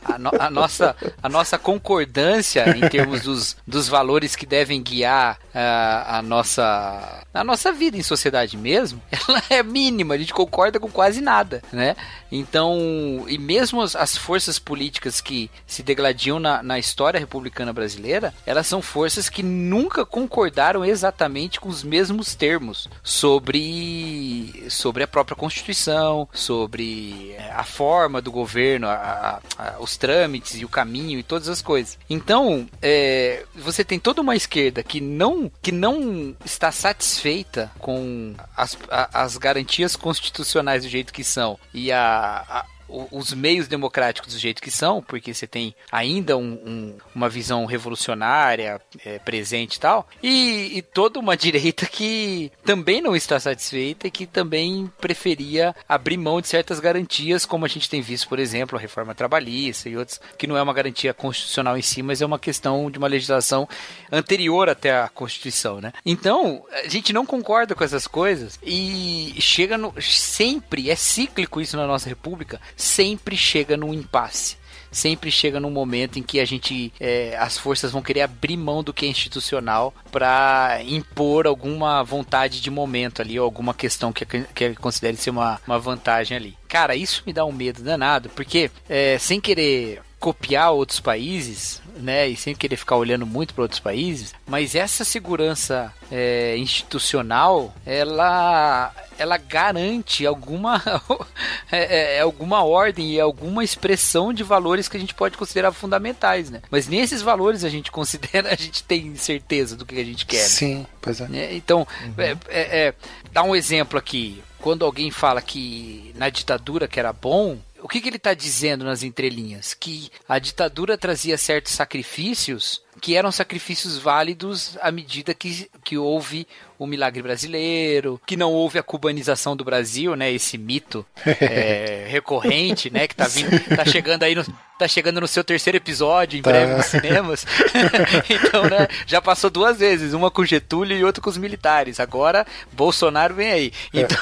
A, no, a, nossa, a nossa concordância em termos dos, dos valores que devem guiar a, a, nossa, a nossa vida em sociedade mesmo, (laughs) ela é mínima, a gente concorda com quase nada, né? Então, e mesmo as, as forças políticas que se degladiam na, na história republicana brasileira, elas são forças que nunca concordaram exatamente com os mesmos termos sobre, sobre a própria Constituição, sobre é, a forma do governo, a, a, os trâmites e o caminho e todas as coisas. Então, é, você tem toda uma esquerda que não, que não está satisfeita com as, as garantias constitucionais do jeito que são e a, a os meios democráticos do jeito que são, porque você tem ainda um, um, uma visão revolucionária é, presente e tal, e, e, toda uma (laughs) direita que também não está satisfeita e que também preferia abrir mão de certas garantias, como a gente tem visto, por exemplo, a reforma trabalhista e outros, que não é uma garantia constitucional em si, mas é uma questão de uma legislação anterior até a Constituição, né? Então, a gente não concorda com essas coisas e chega no. Sempre, é cíclico isso na nossa república sempre chega num impasse sempre chega num momento em que a gente é, as forças vão querer abrir mão do que é institucional para impor alguma vontade de momento ali ou alguma questão que, que considere ser uma, uma vantagem ali. Cara, isso me dá um medo danado, porque é, sem querer copiar outros países, né, e sem querer ficar olhando muito para outros países, mas essa segurança é, institucional, ela, ela garante alguma, (laughs) é, é, é, alguma ordem e alguma expressão de valores que a gente pode considerar fundamentais, né? Mas nesses valores a gente (laughs) considera, a gente tem certeza do que a gente quer. Né? Sim, pois é. Né, então, uhum. é, é, é, dá um exemplo aqui. Quando alguém fala que na ditadura que era bom, o que, que ele está dizendo nas entrelinhas? Que a ditadura trazia certos sacrifícios que eram sacrifícios válidos à medida que, que houve o milagre brasileiro, que não houve a cubanização do Brasil, né? Esse mito (laughs) é, recorrente, né? Que tá vindo, tá chegando aí no, tá chegando no seu terceiro episódio em Tá. breve nos cinemas. (laughs) então, né, já passou duas vezes, uma com Getúlio e outra com os militares. Agora, Bolsonaro vem aí. Então,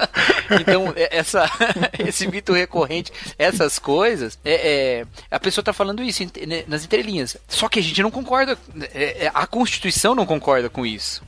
(laughs) então é- essa, esse mito recorrente, essas coisas, é, é, a pessoa tá falando isso né, nas entrelinhas. Só que a gente não concorda, é, é, a Constituição não concorda com isso.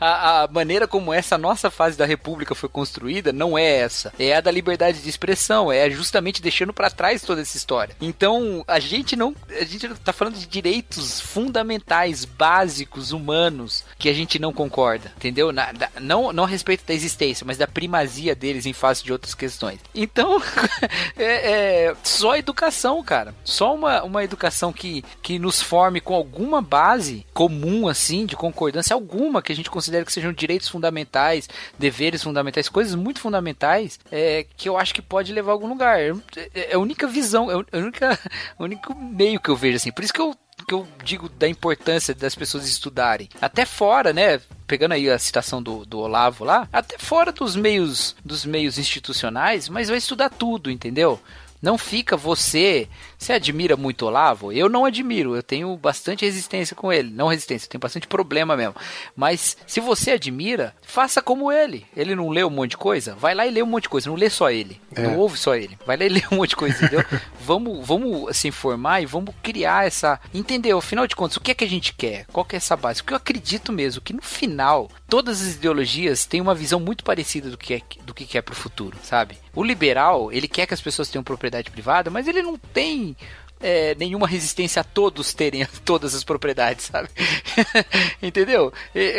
A, a maneira como essa nossa fase da República foi construída não é essa. É a da liberdade de expressão, é justamente deixando pra trás toda essa história. Então, a gente não, a gente tá falando de direitos fundamentais, básicos, humanos, que a gente não concorda, entendeu? Na- da- não, não a respeito da existência, mas da primazia deles em face de outras questões. Então, (laughs) é, é só educação, cara. Só uma, uma educação que, que nos forme com alguma base comum, assim, de concordância alguma, que a gente considere que sejam direitos fundamentais, deveres fundamentais, coisas muito fundamentais, é, que eu acho que pode levar a algum lugar. É, é a única visão, é a única, (laughs) o único meio que eu vejo, assim. Por isso que eu que eu digo da importância das pessoas estudarem. Até fora, né? Pegando aí a citação do, do Olavo lá, até fora dos meios dos meios institucionais, mas vai estudar tudo, entendeu? Não fica você. Você admira muito o Olavo? Eu não admiro, eu tenho bastante resistência com ele. Não resistência, eu tenho bastante problema mesmo. Mas se você admira, faça como ele. Ele não lê um monte de coisa? Vai lá e lê um monte de coisa. Não lê só ele. É. Não ouve só ele. Vai lá e (laughs) lê um monte de coisa, entendeu? vamos, vamos se informar e vamos criar essa. Entendeu? Afinal de contas, o que é que a gente quer? Qual que é essa base? Porque eu acredito mesmo que no final, todas as ideologias têm uma visão muito parecida do que é, do que é pro futuro, sabe? O liberal, ele quer que as pessoas tenham propriedade privada, mas ele não tem me é, nenhuma resistência a todos terem (laughs) todas as propriedades, sabe? (laughs) Entendeu?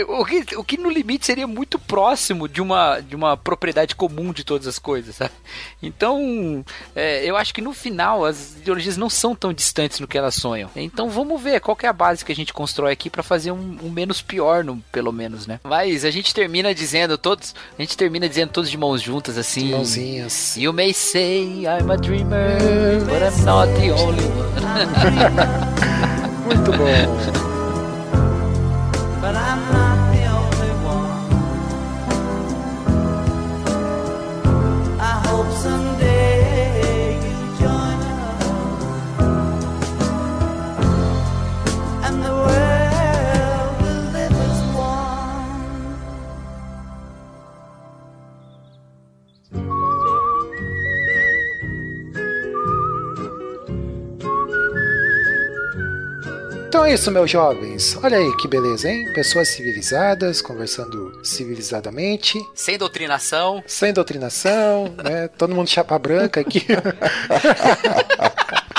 O que, o que no limite seria muito próximo de uma, de uma propriedade comum de todas as coisas, sabe? Então, é, eu acho que no final as ideologias não são tão distantes no que elas sonham. Então vamos ver qual é a base que a gente constrói aqui para fazer um, um menos pior, no, pelo menos, né? Mas a gente termina dizendo todos, a gente termina dizendo todos de mãos juntas assim. Mãozinhas. You may say I'm a dreamer, but I'm not the only one. (laughs) Muito bom. but I'm not Então é isso, meus jovens. Olha aí que beleza, hein? Pessoas civilizadas, conversando civilizadamente, Sem doutrinação. sem doutrinação, né? Todo mundo chapa branca aqui. (laughs)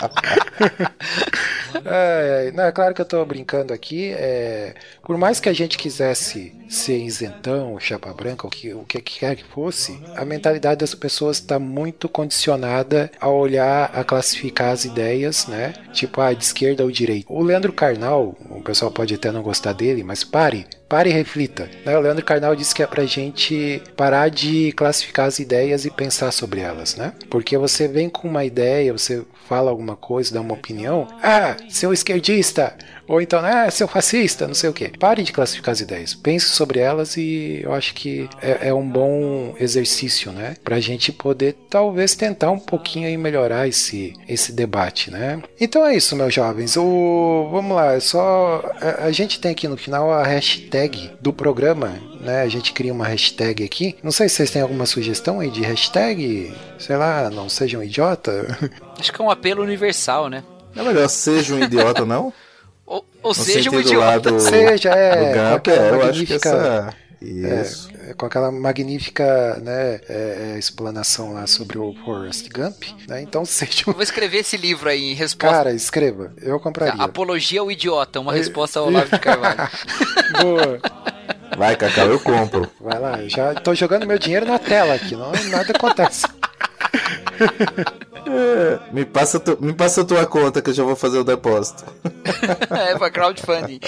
(laughs) É, não, é claro que eu tô brincando aqui. é, por mais que a gente quisesse ser isentão, chapa branca, o que, o que quer que fosse, a mentalidade das pessoas está muito condicionada a olhar, a classificar as ideias, né? Tipo, ah, de esquerda ou direita. O Leandro Carnal, o pessoal pode até não gostar dele, mas pare, pare e reflita. né? O Leandro Carnal disse que é pra gente parar de classificar as ideias e pensar sobre elas, né? Porque você vem com uma ideia, você fala alguma coisa, dá uma opinião, ah, seu esquerdista, ou então, ah, seu fascista, não sei o que. Pare de classificar as ideias, pense sobre elas e eu acho que é, é um bom exercício, né? Pra gente poder talvez tentar um pouquinho aí melhorar esse, esse debate, né? Então é isso, meus jovens. O, vamos lá, é só a, a gente tem aqui no final a hashtag do programa, né? A gente cria uma hashtag aqui. Não sei se vocês têm alguma sugestão aí de hashtag, sei lá, não sejam idiota. Acho que é um apelo universal, né? Não é melhor seja um idiota, não? (laughs) Ou, ou seja, um idiota. do, (laughs) Seja, é, aquela é, eu acho que magnífica- essa... Isso. É, com aquela magnífica né, é, é, explanação lá sobre o Forrest Gump, né? Então (laughs) seja Eu um... vou escrever esse livro aí em resposta. Cara, escreva, eu compraria. Apologia ao idiota, uma resposta ao Olavo de Carvalho. (laughs) Boa. Vai, Cacau, eu compro. Vai lá, eu já tô jogando meu dinheiro na tela aqui, não, nada acontece. É, me, passa tu, me passa a tua conta que eu já vou fazer o depósito. (laughs) é pra crowdfunding.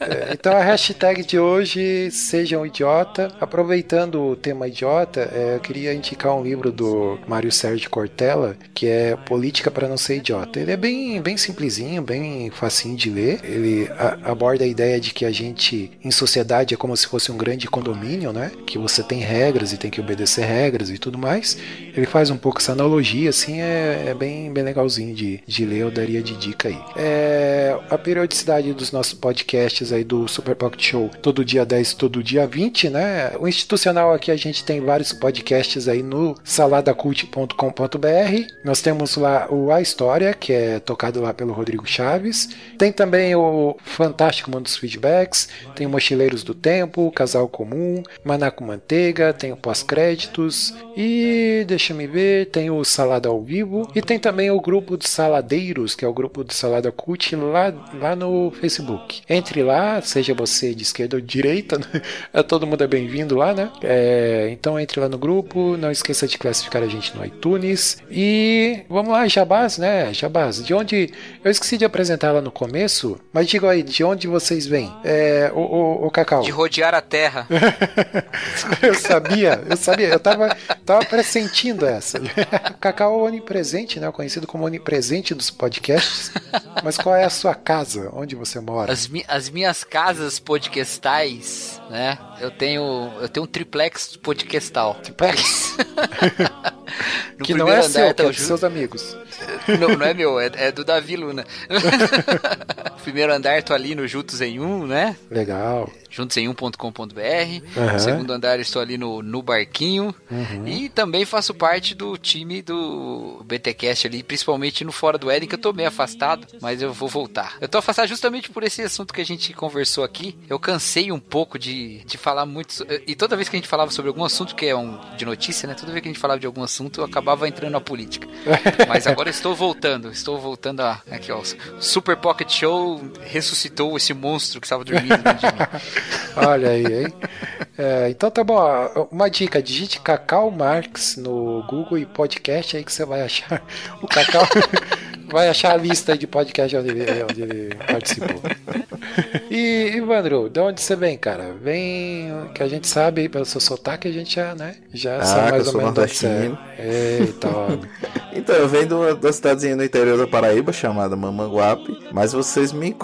É, então a hashtag de hoje, sejam idiota. Aproveitando o tema idiota, é, eu queria indicar um livro do Mário Sérgio Cortella, que é Política para não ser idiota. Ele é bem, bem simplesinho, bem facinho de ler. Ele a- aborda a ideia de que a gente, em sociedade, é como se fosse um grande condomínio, né? Que você tem regras e tem que obedecer regras e tudo mais. Ele faz um pouco essa analogia, assim, é, é bem, bem legalzinho de, de ler, eu daria de dica aí. É, a periodicidade dos nossos podcasts aí do Super Pocket Show, todo dia 10, todo dia 20, né? O institucional aqui a gente tem vários podcasts aí no saladacult.com.br. Nós temos lá o A História, que é tocado lá pelo Rodrigo Chaves. Tem também o Fantástico Mundo dos Feedbacks, tem o Mochileiros do Tempo, Casal Comum, Maná com Manteiga, tem o Pós-Créditos e deixa me ver, tem o Salada ao Vivo e tem também o grupo dos Saladeiros, que é o grupo do Salada Cult lá, lá no Facebook. Entre lá, seja você de esquerda ou de direita, (laughs) né? Todo mundo é bem-vindo lá, né? É, então entre lá no grupo, não esqueça de classificar a gente no iTunes e vamos lá, Jabás, né? Jabás, de onde eu esqueci de apresentar lá no começo, mas diga aí, de onde vocês vêm? É, o, o, o Cacau. De rodear a terra. (laughs) Eu sabia, eu sabia, eu tava, tava pressentindo essa. (laughs) Cacau onipresente, né? Conhecido como onipresente dos podcasts. (laughs) Mas qual é a sua casa? Onde você mora? As, mi- as minhas casas podcastais, né? Eu tenho, eu tenho um triplex podcastal. Triplex? (laughs) (laughs) No que não é seu, andar que tá é Ju- seus amigos. Não, não é meu, é, é do Davi Luna. Primeiro andar, tô ali no Juntos em Um, né? Legal. juntosemum.com.br. Aham. No segundo andar estou ali no, no barquinho. Uhum. E também faço parte do time do BTcast ali, principalmente no Fora do Éden, que eu tô meio afastado, mas eu vou voltar. Eu tô afastado justamente por esse assunto que a gente conversou aqui. Eu cansei um pouco de, de falar muito. so- E toda vez que a gente falava sobre algum assunto, que é um de notícia, né? Toda vez que a gente falava de algum assunto, eu acabava entrando na política. (laughs) Mas agora estou voltando, estou voltando a. Aqui, ó. Super Pocket Show ressuscitou esse monstro que estava dormindo dentro de mim. Olha aí, hein? É, então tá bom. ó, Uma dica: digite Cacau Marx no Google e podcast aí que você vai achar o Cacau. (laughs) vai achar a lista aí de podcast onde ele, onde ele participou. E, Ivandro, de onde você vem, cara? Vem que a gente sabe pelo seu sotaque, a gente já, né? Já Ah, sabe mais ou menos de onde você é. Eita. (laughs) Então, eu venho de uma, da cidadezinha no interior da Paraíba chamada Mamanguape, mas vocês me, (laughs)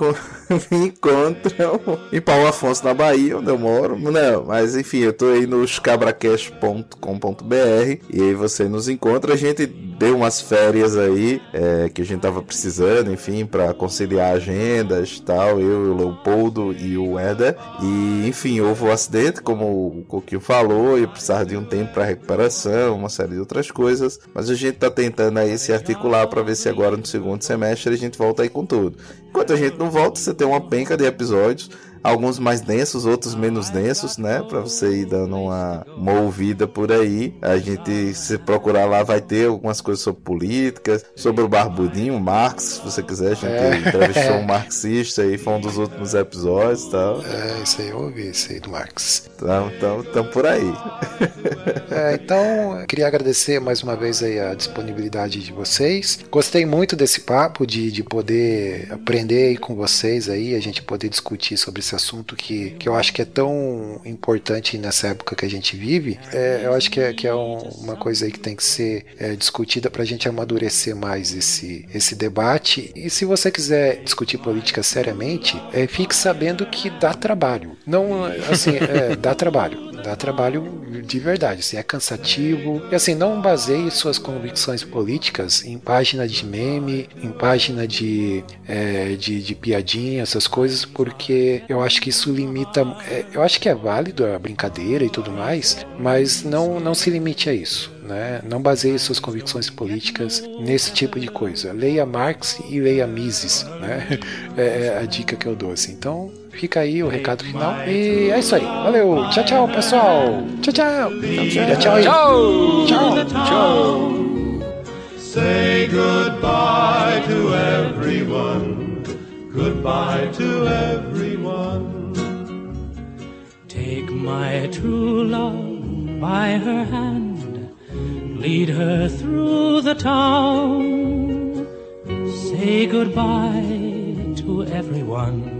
me encontram em Paulo Afonso, na Bahia, onde eu moro. Não, mas enfim, eu tô aí no cabracast.com.br e aí você nos encontra. A gente deu umas férias aí é, que a gente tava precisando, enfim, para conciliar agendas tal. Eu, o Leopoldo e o Éder. E enfim, houve o acidente, como o Coquinho falou, e precisava de um tempo para recuperação, uma série de outras coisas. Mas a gente tá tentando aí se articular para ver se agora no segundo semestre a gente volta aí com tudo. Enquanto a gente não volta, você tem uma penca de episódios. Alguns mais densos, outros menos densos, né? Pra você ir dando uma, uma ouvida por aí. A gente, se procurar lá, vai ter algumas coisas sobre políticas, sobre o Barbudinho, o Marx, se você quiser. A gente É. entrevistou um (laughs) marxista aí, foi um dos últimos episódios e tal. É, isso aí eu ouvi, isso aí do Marx. Então, então, então por aí. (laughs) É, então, queria agradecer mais uma vez aí a disponibilidade de vocês. Gostei muito desse papo, de, de poder aprender aí com vocês aí, a gente poder discutir sobre esse assunto que, que eu acho que é tão importante nessa época que a gente vive. É, eu acho que é, que é um- uma coisa aí que tem que ser é, discutida para a gente amadurecer mais esse, esse debate. E se você quiser discutir política seriamente, é, fique sabendo que dá trabalho. Não, assim, é, dá trabalho. Dá trabalho de verdade, assim, é cansativo. E assim, não baseie suas convicções políticas em página de meme, em página de, é, de, de piadinha, essas coisas, porque eu acho que isso limita. é, eu acho que é válido a brincadeira e tudo mais, mas não, não se limite a isso. Né? Não baseie suas convicções políticas nesse tipo de coisa. Leia Marx e leia Mises, né? (laughs) É, é a dica que eu dou. Assim. Então, fica aí o recado final. E é isso aí. Valeu. Tchau, tchau, pessoal. Tchau, tchau. Tchau aí. Tchau! Tchau. Tchau! Say goodbye to everyone. Goodbye to everyone. Take my true love by her hand, Lead her through the town. Say goodbye to everyone.